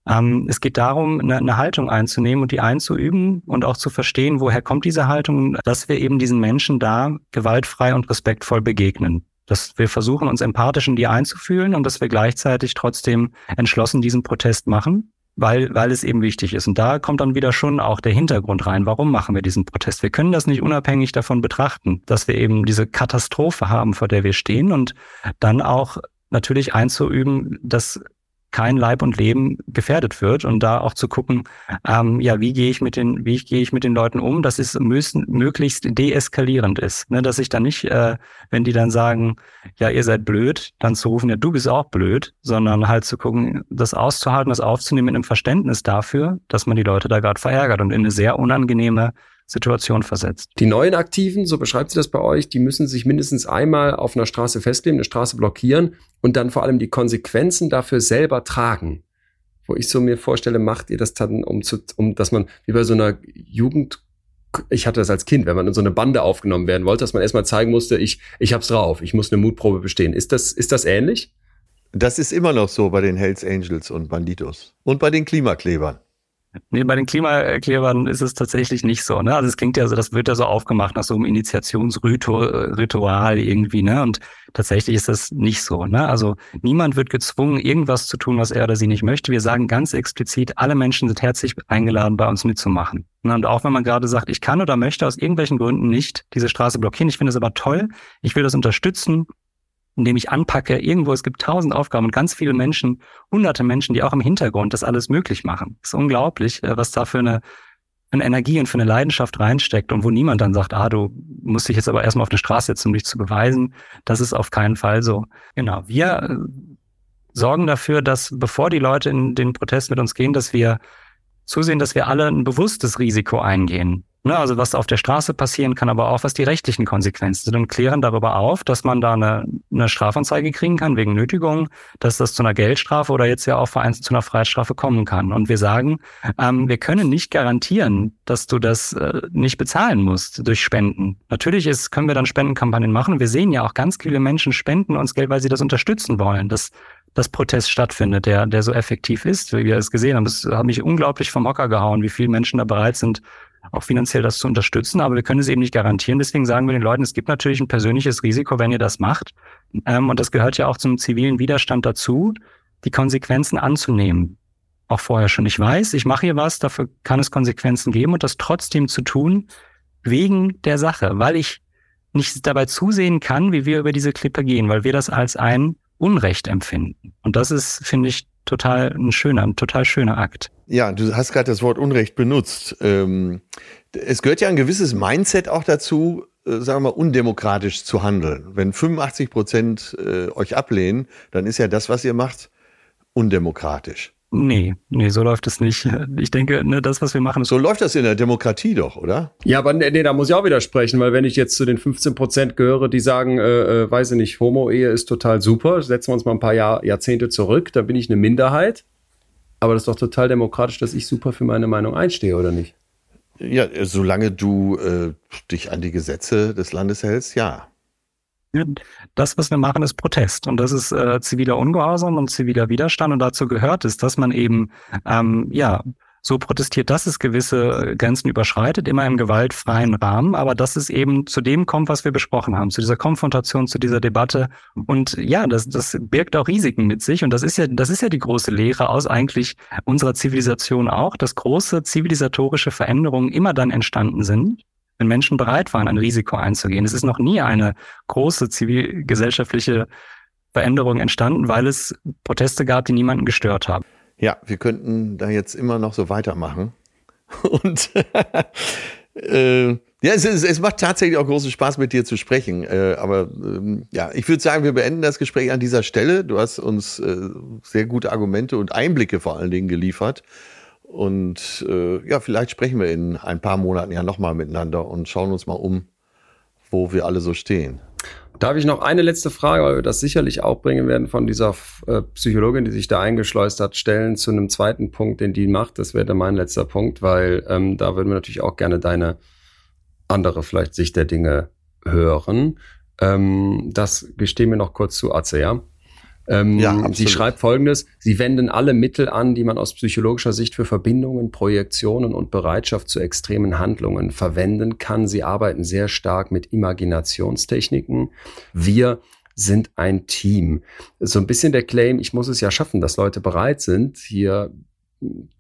Ähm, es geht darum, eine, eine Haltung einzunehmen und die einzuüben und auch zu verstehen, woher kommt diese Haltung, dass wir eben diesen Menschen da gewaltfrei und respektvoll begegnen dass wir versuchen, uns empathisch in die einzufühlen und dass wir gleichzeitig trotzdem entschlossen diesen Protest machen, weil, weil es eben wichtig ist. Und da kommt dann wieder schon auch der Hintergrund rein. Warum machen wir diesen Protest? Wir können das nicht unabhängig davon betrachten, dass wir eben diese Katastrophe haben, vor der wir stehen und dann auch natürlich einzuüben, dass kein Leib und Leben gefährdet wird und da auch zu gucken, ähm, ja, wie gehe ich mit den, wie gehe ich mit den Leuten um, dass es müssen, möglichst deeskalierend ist, ne, dass ich dann nicht, äh, wenn die dann sagen, ja, ihr seid blöd, dann zu rufen, ja, du bist auch blöd, sondern halt zu gucken, das auszuhalten, das aufzunehmen mit einem Verständnis dafür, dass man die Leute da gerade verärgert und in eine sehr unangenehme Situation versetzt. Die neuen Aktiven, so beschreibt sie das bei euch, die müssen sich mindestens einmal auf einer Straße festlegen, eine Straße blockieren und dann vor allem die Konsequenzen dafür selber tragen. Wo ich so mir vorstelle, macht ihr das dann, um zu, um, dass man wie bei so einer Jugend ich hatte das als Kind, wenn man in so eine Bande aufgenommen werden wollte, dass man erstmal zeigen musste, ich, ich hab's drauf, ich muss eine Mutprobe bestehen. Ist das, ist das ähnlich? Das ist immer noch so bei den Hells Angels und Banditos. Und bei den Klimaklebern. Nee, bei den Klimaerklärern ist es tatsächlich nicht so. Ne? Also es klingt ja so, das wird ja so aufgemacht nach so einem Initiationsritual irgendwie, ne? Und tatsächlich ist das nicht so. Ne? Also niemand wird gezwungen, irgendwas zu tun, was er oder sie nicht möchte. Wir sagen ganz explizit, alle Menschen sind herzlich eingeladen, bei uns mitzumachen. Ne? Und auch wenn man gerade sagt, ich kann oder möchte aus irgendwelchen Gründen nicht diese Straße blockieren, ich finde es aber toll, ich will das unterstützen, indem ich anpacke, irgendwo, es gibt tausend Aufgaben und ganz viele Menschen, hunderte Menschen, die auch im Hintergrund das alles möglich machen. Das ist unglaublich, äh, was da für eine, eine Energie und für eine Leidenschaft reinsteckt und wo niemand dann sagt, ah, du musst dich jetzt aber erstmal auf eine Straße setzen, um dich zu beweisen. Das ist auf keinen Fall so. Genau. Wir äh, sorgen dafür, dass bevor die Leute in den Protest mit uns gehen, dass wir zusehen, dass wir alle ein bewusstes Risiko eingehen. Ne, also was auf der Straße passieren kann, aber auch was die rechtlichen Konsequenzen sind und klären darüber auf, dass man da eine, eine Strafanzeige kriegen kann wegen Nötigung, dass das zu einer Geldstrafe oder jetzt ja auch vereinzelt zu einer Freiheitsstrafe kommen kann. Und wir sagen, ähm, wir können nicht garantieren, dass du das äh, nicht bezahlen musst durch Spenden. Natürlich ist, können wir dann Spendenkampagnen machen. Wir sehen ja auch ganz viele Menschen spenden uns Geld, weil sie das unterstützen wollen. Das dass Protest stattfindet, der, der so effektiv ist, wie wir es gesehen haben. Das hat mich unglaublich vom Hocker gehauen, wie viele Menschen da bereit sind, auch finanziell das zu unterstützen, aber wir können es eben nicht garantieren. Deswegen sagen wir den Leuten, es gibt natürlich ein persönliches Risiko, wenn ihr das macht. Ähm, und das gehört ja auch zum zivilen Widerstand dazu, die Konsequenzen anzunehmen. Auch vorher schon. Ich weiß, ich mache hier was, dafür kann es Konsequenzen geben und das trotzdem zu tun wegen der Sache, weil ich nicht dabei zusehen kann, wie wir über diese Klippe gehen, weil wir das als ein Unrecht empfinden. Und das ist, finde ich, total ein schöner, ein total schöner Akt. Ja, du hast gerade das Wort Unrecht benutzt. Ähm, es gehört ja ein gewisses Mindset auch dazu, äh, sagen wir mal, undemokratisch zu handeln. Wenn 85 Prozent äh, euch ablehnen, dann ist ja das, was ihr macht, undemokratisch. Nee, nee, so läuft es nicht. Ich denke, ne, das, was wir machen, ist. So läuft das in der Demokratie doch, oder? Ja, aber nee, nee da muss ich auch widersprechen, weil wenn ich jetzt zu den 15 Prozent gehöre, die sagen, äh, äh, weiß ich nicht, Homo-Ehe ist total super, setzen wir uns mal ein paar Jahr, Jahrzehnte zurück, dann bin ich eine Minderheit. Aber das ist doch total demokratisch, dass ich super für meine Meinung einstehe, oder nicht? Ja, solange du äh, dich an die Gesetze des Landes hältst, ja. Das, was wir machen, ist Protest und das ist äh, ziviler Ungehorsam und ziviler Widerstand und dazu gehört es, dass man eben ähm, ja so protestiert, dass es gewisse Grenzen überschreitet, immer im gewaltfreien Rahmen, aber dass es eben zu dem kommt, was wir besprochen haben, zu dieser Konfrontation, zu dieser Debatte. Und ja, das, das birgt auch Risiken mit sich. Und das ist ja, das ist ja die große Lehre aus eigentlich unserer Zivilisation auch, dass große zivilisatorische Veränderungen immer dann entstanden sind, wenn Menschen bereit waren, ein Risiko einzugehen. Es ist noch nie eine große zivilgesellschaftliche Veränderung entstanden, weil es Proteste gab, die niemanden gestört haben. Ja, wir könnten da jetzt immer noch so weitermachen. Und äh, ja, es, es, macht tatsächlich auch großen Spaß, mit dir zu sprechen. Äh, aber ähm, ja, ich würde sagen, wir beenden das Gespräch an dieser Stelle. Du hast uns äh, sehr gute Argumente und Einblicke vor allen Dingen geliefert. Und äh, ja, vielleicht sprechen wir in ein paar Monaten ja nochmal miteinander und schauen uns mal um, wo wir alle so stehen. Darf ich noch eine letzte Frage, weil wir das sicherlich auch bringen werden von dieser äh, Psychologin, die sich da eingeschleust hat, stellen zu einem zweiten Punkt, den die macht. Das wäre mein letzter Punkt, weil ähm, da würden wir natürlich auch gerne deine andere vielleicht Sicht der Dinge hören. Ähm, das gestehen wir noch kurz zu Atze, ja? Ähm, ja, sie schreibt folgendes, sie wenden alle Mittel an, die man aus psychologischer Sicht für Verbindungen, Projektionen und Bereitschaft zu extremen Handlungen verwenden kann. Sie arbeiten sehr stark mit Imaginationstechniken. Wir sind ein Team. So ein bisschen der Claim, ich muss es ja schaffen, dass Leute bereit sind, hier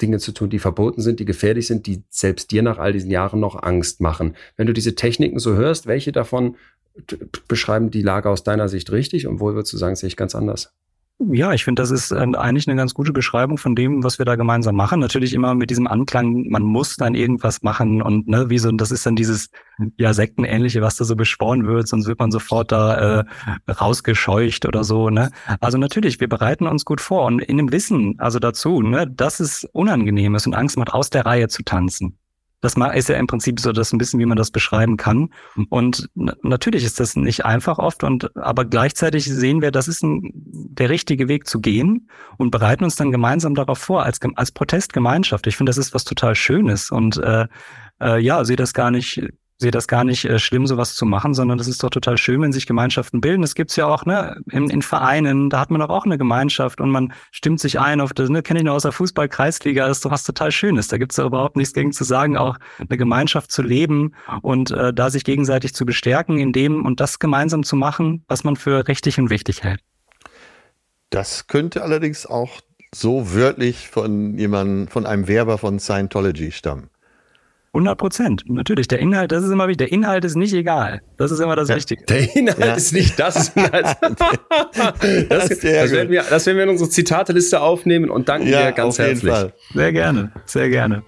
Dinge zu tun, die verboten sind, die gefährlich sind, die selbst dir nach all diesen Jahren noch Angst machen. Wenn du diese Techniken so hörst, welche davon beschreiben die Lage aus deiner Sicht richtig und wo würdest du sagen, sehe ich ganz anders? Ja, ich finde, das ist eigentlich eine ganz gute Beschreibung von dem, was wir da gemeinsam machen. Natürlich immer mit diesem Anklang, man muss dann irgendwas machen und ne, wie so, das ist dann dieses ja Sektenähnliche, was da so beschworen wird, sonst wird man sofort da äh, rausgescheucht oder so. Ne? Also natürlich, wir bereiten uns gut vor und in dem Wissen, also dazu, ne, dass es unangenehm ist und Angst macht, aus der Reihe zu tanzen. Das ist ja im Prinzip so das ein bisschen, wie man das beschreiben kann. Und natürlich ist das nicht einfach oft und aber gleichzeitig sehen wir, das ist ein, der richtige Weg zu gehen und bereiten uns dann gemeinsam darauf vor als als Protestgemeinschaft. Ich finde, das ist was total Schönes und äh, äh, ja, sehe das gar nicht sehe das gar nicht äh, schlimm, sowas zu machen, sondern das ist doch total schön, wenn sich Gemeinschaften bilden. Das gibt's ja auch ne, in, in Vereinen, da hat man doch auch eine Gemeinschaft und man stimmt sich ein auf das, ne, kenne ich nur aus der Fußball-Kreisliga, ist doch was total Schönes. Da gibt's ja überhaupt nichts gegen zu sagen, auch eine Gemeinschaft zu leben und äh, da sich gegenseitig zu bestärken, in dem und das gemeinsam zu machen, was man für richtig und wichtig hält. Das könnte allerdings auch so wörtlich von jemandem, von einem Werber von Scientology stammen. 100 Prozent, natürlich. Der Inhalt, das ist immer wichtig. Der Inhalt ist nicht egal. Das ist immer das ja, Wichtige. Der Inhalt ja. ist nicht das. das, das, das, werden wir, das werden wir in unsere Zitateliste aufnehmen und danken ja, dir ganz herzlich. Sehr gerne, sehr gerne.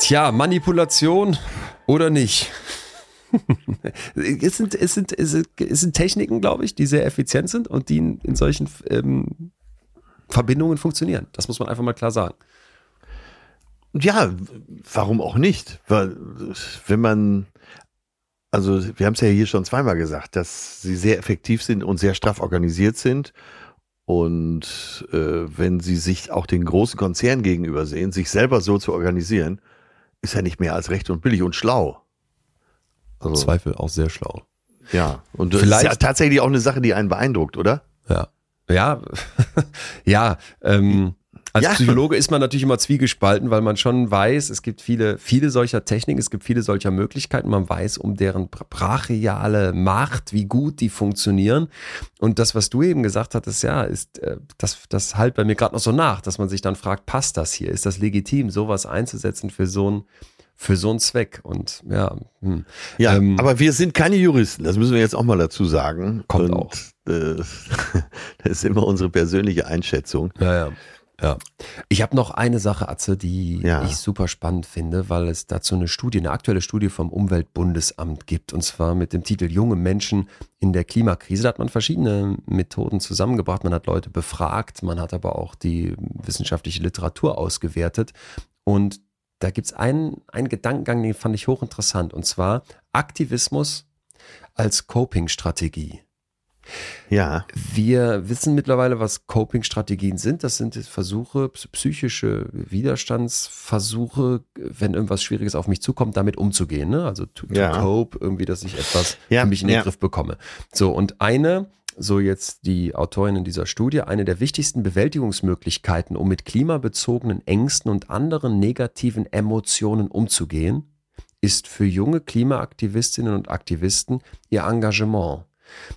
Tja, Manipulation oder nicht? es, sind, es, sind, es, sind, es sind Techniken, glaube ich, die sehr effizient sind und die in, in solchen ähm, Verbindungen funktionieren. Das muss man einfach mal klar sagen. Ja, warum auch nicht? Weil, wenn man, also wir haben es ja hier schon zweimal gesagt, dass sie sehr effektiv sind und sehr straff organisiert sind. Und äh, wenn sie sich auch den großen Konzernen gegenüber sehen, sich selber so zu organisieren, ist ja nicht mehr als recht und billig und schlau. Also, Zweifel auch sehr schlau. Ja, und das Vielleicht, ist ja tatsächlich auch eine Sache, die einen beeindruckt, oder? Ja. Ja, ja, ähm, Als Ja. Psychologe ist man natürlich immer zwiegespalten, weil man schon weiß, es gibt viele, viele solcher Techniken, es gibt viele solcher Möglichkeiten. Man weiß um deren bra- brachiale Macht, wie gut die funktionieren. Und das, was du eben gesagt hattest, ja, ist, äh, das, das halt bei mir gerade noch so nach, dass man sich dann fragt, passt das hier? Ist das legitim, sowas einzusetzen für so ein für so einen Zweck und ja, hm. Ja, Ähm, aber wir sind keine Juristen, das müssen wir jetzt auch mal dazu sagen. Kommt Und, auch. Äh, das ist immer unsere persönliche Einschätzung. Ja, ja. Ja. Ich habe noch eine Sache, Atze, die Ja. ich super spannend finde, weil es dazu eine Studie, eine aktuelle Studie vom Umweltbundesamt gibt, und zwar mit dem Titel Junge Menschen in der Klimakrise. Da hat man verschiedene Methoden zusammengebracht. Man hat Leute befragt, man hat aber auch die wissenschaftliche Literatur ausgewertet. Und da gibt's einen, einen Gedankengang, den fand ich hochinteressant, und zwar Aktivismus als Coping-Strategie. Ja, Wir wissen mittlerweile, was Coping-Strategien sind. Das sind Versuche, psychische Widerstandsversuche, wenn irgendwas Schwieriges auf mich zukommt, damit umzugehen. Ne? Also to, to Ja. cope, irgendwie, dass ich etwas Ja, für mich in den ja. Griff bekomme. So, und eine, so jetzt die Autorin in dieser Studie, eine der wichtigsten Bewältigungsmöglichkeiten, um mit klimabezogenen Ängsten und anderen negativen Emotionen umzugehen, ist für junge Klimaaktivistinnen und Aktivisten ihr Engagement.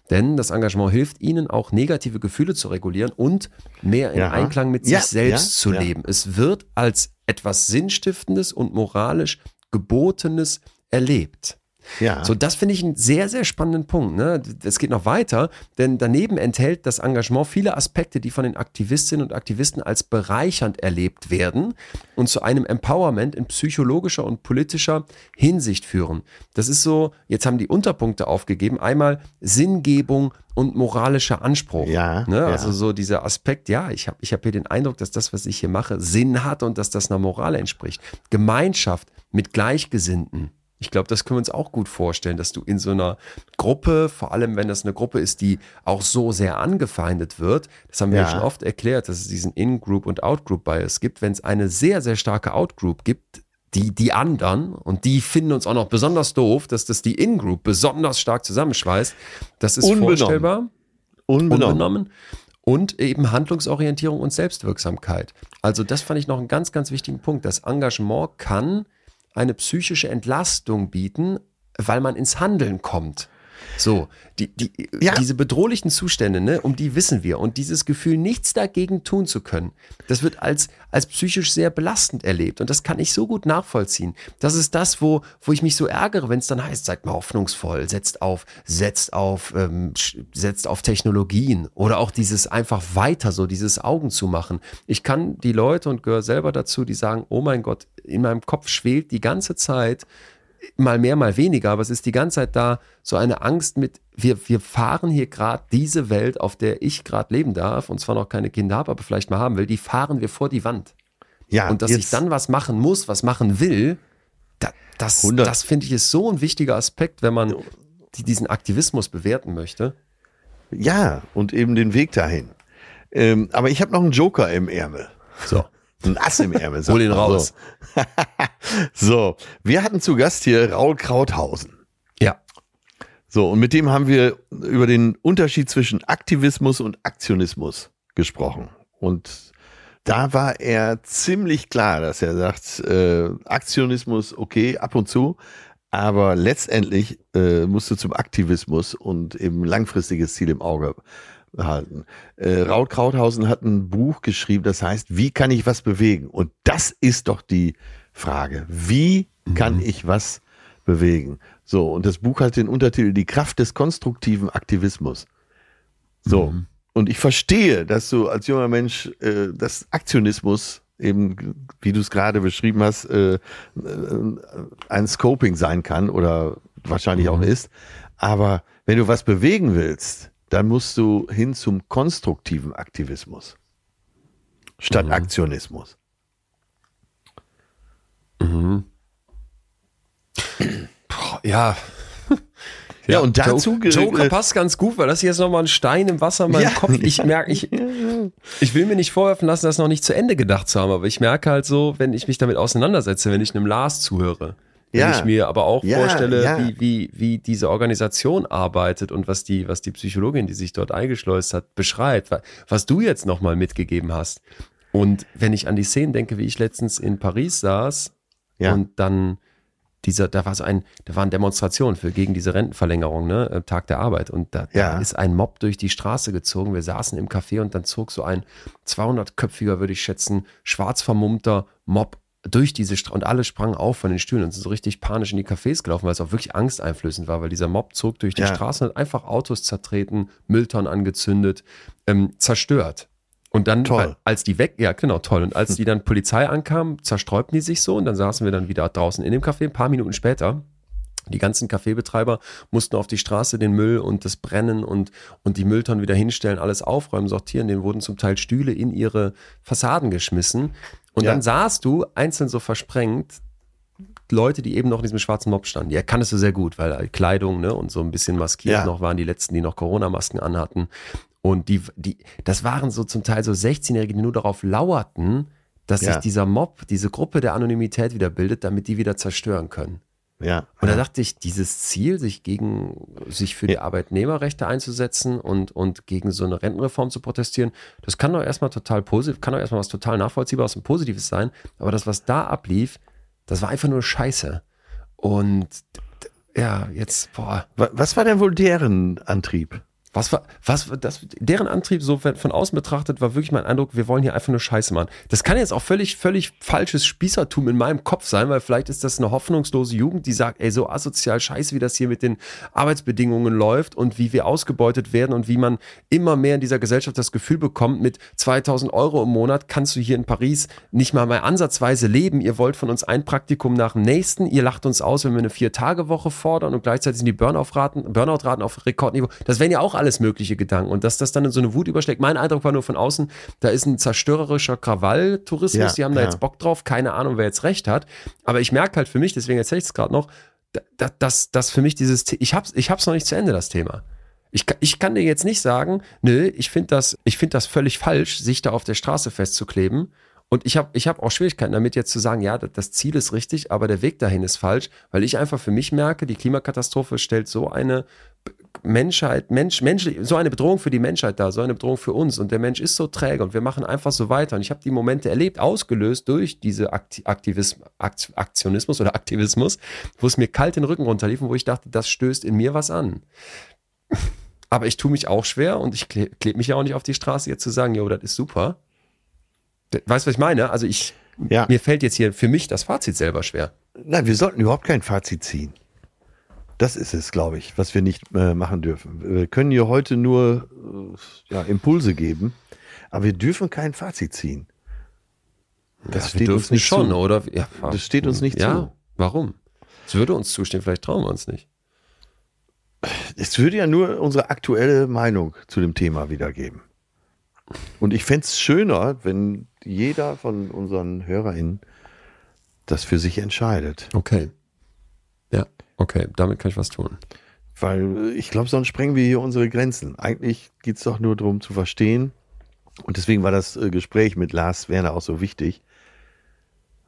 Denn das Engagement hilft ihnen auch negative Gefühle zu regulieren und mehr in Ja. Einklang mit Ja, sich selbst ja, zu leben. Es wird als etwas Sinnstiftendes und moralisch Gebotenes erlebt. Ja. So, das finde ich einen sehr, sehr spannenden Punkt. Ne? Es geht noch weiter, denn daneben enthält das Engagement viele Aspekte, die von den Aktivistinnen und Aktivisten als bereichernd erlebt werden und zu einem Empowerment in psychologischer und politischer Hinsicht führen. Das ist so, jetzt haben die Unterpunkte aufgegeben. Einmal Sinngebung und moralischer Anspruch. Ja, Ne? ja. Also so dieser Aspekt, ja, ich habe ich hab hier den Eindruck, dass das, was ich hier mache, Sinn hat und dass das einer Moral entspricht. Gemeinschaft mit Gleichgesinnten. Ich glaube, das können wir uns auch gut vorstellen, dass du in so einer Gruppe, vor allem wenn das eine Gruppe ist, die auch so sehr angefeindet wird, das haben wir ja, Ja. schon oft erklärt, dass es diesen In-Group und Out-Group-Bias gibt. Wenn es eine sehr, sehr starke Out-Group gibt, die, die anderen, und die finden uns auch noch besonders doof, dass das die In-Group besonders stark zusammenschweißt, das ist Unbenommen. vorstellbar Unbenommen. unbenommen. Und eben Handlungsorientierung und Selbstwirksamkeit. Also das fand ich noch einen ganz, ganz wichtigen Punkt. Das Engagement kann eine psychische Entlastung bieten, weil man ins Handeln kommt. So, die, die, Ja. diese bedrohlichen Zustände, ne, um die wissen wir. Und dieses Gefühl, nichts dagegen tun zu können, das wird als, als psychisch sehr belastend erlebt. Und das kann ich so gut nachvollziehen. Das ist das, wo, wo ich mich so ärgere, wenn es dann heißt, seid mal hoffnungsvoll, setzt auf, setzt auf, ähm, setzt auf Technologien oder auch dieses einfach weiter, so dieses Augen zu machen. Ich kann die Leute und gehöre selber dazu, die sagen, oh mein Gott, in meinem Kopf schwelt die ganze Zeit mal mehr, mal weniger, aber es ist die ganze Zeit da so eine Angst mit, wir, wir fahren hier gerade diese Welt, auf der ich gerade leben darf und zwar noch keine Kinder habe, aber vielleicht mal haben will, die fahren wir vor die Wand. Ja, und dass ich dann was machen muss, was machen will, da, das, 100. das finde ich ist so ein wichtiger Aspekt, wenn man die, diesen Aktivismus bewerten möchte. Ja, und eben den Weg dahin. Ähm, aber ich habe noch einen Joker im Ärmel. So. Ein Ass im Ärmel. Hol ihn raus. So. so, wir hatten zu Gast hier Raul Krauthausen. Ja. So, und mit dem haben wir über den Unterschied zwischen Aktivismus und Aktionismus gesprochen. Und da war er ziemlich klar, dass er sagt, äh, Aktionismus, okay, ab und zu, aber letztendlich äh, musst du zum Aktivismus und eben langfristiges Ziel im Auge behalten. Äh, Raul Krauthausen hat ein Buch geschrieben, das heißt, wie kann ich was bewegen? Und das ist doch die Frage. Wie kann ich was bewegen? So, und das Buch hat den Untertitel Die Kraft des konstruktiven Aktivismus. So, und ich verstehe, dass du als junger Mensch äh, das Aktionismus eben, wie du es gerade beschrieben hast, äh, äh, ein Scoping sein kann oder wahrscheinlich auch ist. Aber wenn du was bewegen willst, dann musst du hin zum konstruktiven Aktivismus statt Aktionismus. Boah, ja. Ja, und dazu Joker, Joker passt ganz gut, weil das hier ist nochmal ein Stein im Wasser in meinem Ja. Kopf. Ich merke, ich, ich will mir nicht vorwerfen lassen, das noch nicht zu Ende gedacht zu haben, aber ich merke halt so, wenn ich mich damit auseinandersetze, wenn ich einem Lars zuhöre, wenn Ja. ich mir aber auch Ja, vorstelle, ja. wie, wie, wie diese Organisation arbeitet und was die, was die Psychologin, die sich dort eingeschleust hat, beschreibt, wa- was du jetzt nochmal mitgegeben hast. Und wenn ich an die Szenen denke, wie ich letztens in Paris saß Ja. und dann dieser, da war so ein, da waren Demonstrationen für gegen diese Rentenverlängerung, ne, äh, Tag der Arbeit. Und da, Ja. da ist ein Mob durch die Straße gezogen. Wir saßen im Café und dann zog so ein 200-köpfiger, würde ich schätzen, schwarz vermummter Mob durch diese Straße und alle sprangen auf von den Stühlen und sind so richtig panisch in die Cafés gelaufen, weil es auch wirklich angsteinflößend war, weil dieser Mob zog durch die Ja. Straße und hat einfach Autos zertreten, Mülltonnen angezündet, ähm, zerstört. Und dann, Toll. als die weg, ja genau, toll. Und als die dann Polizei ankam, zersträubten die sich so und dann saßen wir dann wieder draußen in dem Café. Ein paar Minuten später, die ganzen Kaffeebetreiber mussten auf die Straße den Müll und das Brennen und, und die Mülltonnen wieder hinstellen, alles aufräumen, sortieren. Denen wurden zum Teil Stühle in ihre Fassaden geschmissen. Und Ja. dann sahst du einzeln so versprengt Leute, die eben noch in diesem schwarzen Mob standen. Die erkanntest du sehr gut, weil halt Kleidung ne, und so ein bisschen maskiert Ja. noch waren die letzten, die noch Corona-Masken anhatten. Und die, die, das waren so zum Teil so 16-Jährige, die nur darauf lauerten, dass Ja. sich dieser Mob, diese Gruppe der Anonymität wieder bildet, damit die wieder zerstören können. Ja. Und da dachte ich, dieses Ziel, sich gegen, sich für die Ja. Arbeitnehmerrechte einzusetzen und, und gegen so eine Rentenreform zu protestieren, das kann doch erstmal total positiv, kann doch erstmal was total nachvollziehbares und Positives sein. Aber das, was da ablief, das war einfach nur Scheiße. Und ja, jetzt, boah, Wa- Was war denn wohl deren Antrieb? Was war, was, das, deren Antrieb so von außen betrachtet war wirklich mein Eindruck, wir wollen hier einfach nur Scheiße machen. Das kann jetzt auch völlig, völlig falsches Spießertum in meinem Kopf sein, weil vielleicht ist das eine hoffnungslose Jugend, die sagt, ey, so asozial Scheiße, wie das hier mit den Arbeitsbedingungen läuft und wie wir ausgebeutet werden und wie man immer mehr in dieser Gesellschaft das Gefühl bekommt, mit 2000 Euro im Monat kannst du hier in Paris nicht mal mehr ansatzweise leben. Ihr wollt von uns ein Praktikum nach dem nächsten. Ihr lacht uns aus, wenn wir eine Vier-Tage-Woche fordern und gleichzeitig sind die Burnout-Raten Burnout-Raten auf Rekordniveau. Das wären ja auch alles mögliche Gedanken. Und dass das dann in so eine Wut überschlägt. Mein Eindruck war nur von außen, da ist ein zerstörerischer Krawall-Tourismus. Ja, die haben da ja. jetzt Bock drauf. Keine Ahnung, wer jetzt recht hat. Aber ich merke halt für mich, deswegen erzähle ich es gerade noch, dass, dass, dass für mich dieses, ich hab's, ich hab's noch nicht zu Ende, das Thema. Ich, kann- ich kann dir jetzt nicht sagen, nö, ich finde das, ich finde das völlig falsch, sich da auf der Straße festzukleben. Und ich habe ich hab auch Schwierigkeiten damit jetzt zu sagen, ja, das- Ziel ist richtig, aber der Weg dahin ist falsch, weil ich einfach für mich merke, die Klimakatastrophe stellt so eine Menschheit, Mensch, menschlich, so eine Bedrohung für die Menschheit dar, so eine Bedrohung für uns. Und der Mensch ist so träge und wir machen einfach so weiter. Und ich habe die Momente erlebt, ausgelöst durch diese Akti Aktivism, Akt, Aktionismus oder Aktivismus, wo es mir kalt den Rücken runterlief und wo ich dachte, das stößt in mir was an. Aber ich tue mich auch schwer und ich klebe kleb mich ja auch nicht auf die Straße, jetzt zu sagen, jo, das ist super. Weißt du, was ich meine? Also ich, Ja. mir fällt jetzt hier für mich das Fazit selber schwer. Nein, wir sollten überhaupt kein Fazit ziehen. Das ist es, glaube ich, was wir nicht äh, machen dürfen. Wir können hier heute nur äh, ja, Impulse geben, aber wir dürfen kein Fazit ziehen. Das ja, steht wir uns dürfen nicht schon, zu. oder? Ja, Das steht uns nicht ja, zu. warum? Es würde uns zustehen, vielleicht trauen wir uns nicht. Es würde ja nur unsere aktuelle Meinung zu dem Thema wiedergeben. Und ich fände es schöner, wenn jeder von unseren HörerInnen das für sich entscheidet. Okay. Ja, okay, damit kann ich was tun. Weil äh, ich glaube, sonst sprengen wir hier unsere Grenzen. Eigentlich geht es doch nur darum zu verstehen. Und deswegen war das äh, Gespräch mit Lars Werner auch so wichtig.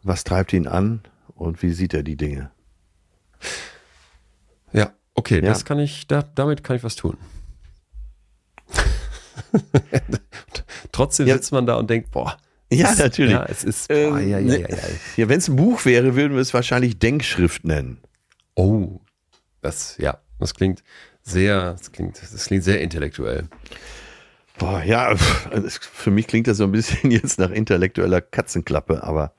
Was treibt ihn an und wie sieht er die Dinge? Ja, okay, Ja. das kann ich, da, damit kann ich was tun. Trotzdem Ja. sitzt man da und denkt, boah. Ja, es- natürlich. Ja, es ist, boah, Ähm, ja, ja, ne- ja, ja. Ja, wenn es ein Buch wäre, würden wir es wahrscheinlich Denkschrift nennen. Oh, das, ja, das klingt sehr, das klingt, das klingt sehr intellektuell. Boah, ja, also für mich klingt das so ein bisschen jetzt nach intellektueller Katzenklappe, aber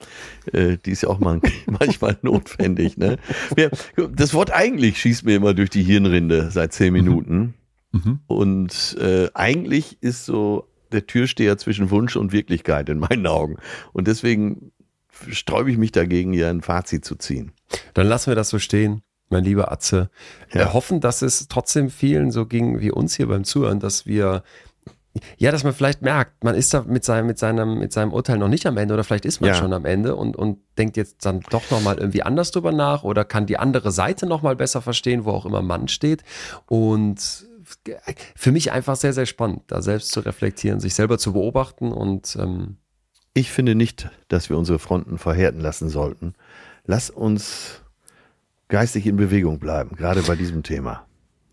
äh, die ist ja auch mal, manchmal notwendig. Ne? Das Wort eigentlich schießt mir immer durch die Hirnrinde seit zehn Minuten. Mhm. Und äh, eigentlich ist so der Türsteher zwischen Wunsch und Wirklichkeit in meinen Augen. Und deswegen sträube ich mich dagegen, hier ein Fazit zu ziehen. Dann lassen wir das so stehen, mein lieber Atze. Ja. Wir hoffen, dass es trotzdem vielen so ging wie uns hier beim Zuhören, dass wir ja, dass man vielleicht merkt, man ist da mit seinem, mit seinem, mit seinem Urteil noch nicht am Ende oder vielleicht ist man Ja. schon am Ende und, und denkt jetzt dann doch nochmal irgendwie anders drüber nach oder kann die andere Seite nochmal besser verstehen, wo auch immer man steht. Und für mich einfach sehr, sehr spannend, da selbst zu reflektieren, sich selber zu beobachten und ähm, Ich finde nicht, dass wir unsere Fronten verhärten lassen sollten. Lass uns geistig in Bewegung bleiben, gerade bei diesem Thema.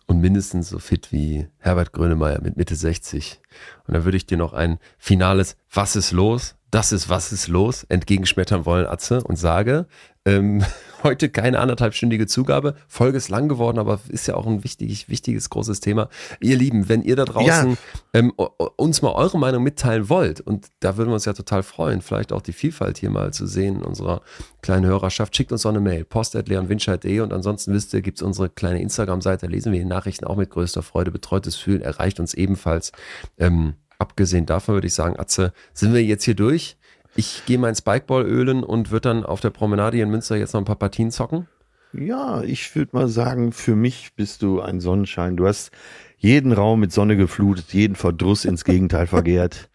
und mindestens so fit wie Herbert Grönemeyer mit Mitte 60. Und dann würde ich dir noch ein finales Was ist los? Das ist Was ist los? entgegenschmettern wollen, Atze, und sage, ähm, heute keine anderthalbstündige Zugabe. Folge ist lang geworden, aber ist ja auch ein wichtig, wichtiges, großes Thema. Ihr Lieben, wenn ihr da draußen ja. ähm, uns mal eure Meinung mitteilen wollt, und da würden wir uns ja total freuen, vielleicht auch die Vielfalt hier mal zu sehen in unserer kleinen Hörerschaft, schickt uns auch eine Mail, post.leonwinscheid.de und ansonsten wisst ihr, gibt es unsere kleine Instagram-Seite, lesen wir die Nachrichten auch mit größter Freude. Betreutes Fühlen erreicht uns ebenfalls. Ähm, abgesehen davon würde ich sagen, Atze, sind wir jetzt hier durch? Ich gehe mein Spikeball ölen und würde dann auf der Promenade in Münster jetzt noch ein paar Partien zocken? Ja, ich würde mal sagen, für mich bist du ein Sonnenschein. Du hast jeden Raum mit Sonne geflutet, jeden Verdruss ins Gegenteil vergehrt.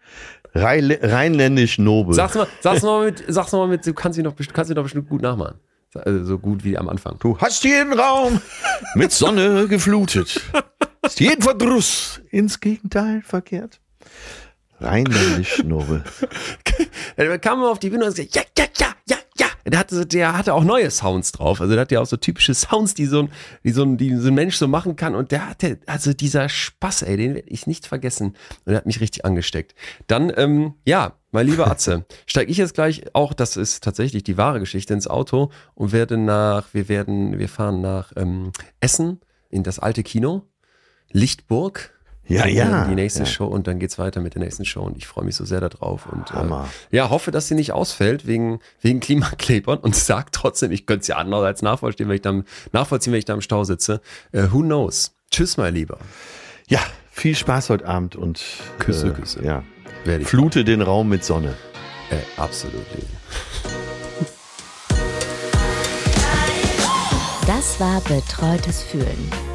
rheinländisch nobel. Sag's mal, sag's mal mit, sag's mal mit, du kannst ihn doch, kannst ihn doch bestimmt gut nachmachen. Also so gut wie am Anfang. Du hast jeden Raum mit Sonne geflutet. Hast jeden Verdruss ins Gegenteil verkehrt. Rheinländisch Nobel. er kam auf die Bühne und gesagt, ja, ja, ja, ja, ja. Der hatte, der hatte auch neue Sounds drauf. Also der hat ja auch so typische Sounds, die so ein, die so ein, die so ein Mensch so machen kann. Und der hatte, also dieser Spaß, ey, den werde ich nicht vergessen. Und der hat mich richtig angesteckt. Dann, ähm, ja, mein lieber Atze, steige ich jetzt gleich auch, das ist tatsächlich die wahre Geschichte, ins Auto und werde nach, wir werden, wir fahren nach ähm, Essen in das alte Kino, Lichtburg ja, ja. Die nächste ja. Show und dann geht's weiter mit der nächsten Show und ich freue mich so sehr darauf und äh, ja, hoffe, dass sie nicht ausfällt wegen, wegen Klimaklebern und sag trotzdem, ich könnte es ja andererseits nachvollziehen, wenn ich dann, nachvollziehen, wenn ich da im Stau sitze. Äh, who knows? Tschüss, mein Lieber. Ja, viel Spaß heute Abend und Küsse, äh, Küsse. Ja. Flute den Raum mit Sonne. Äh, absolut. Das war Betreutes Fühlen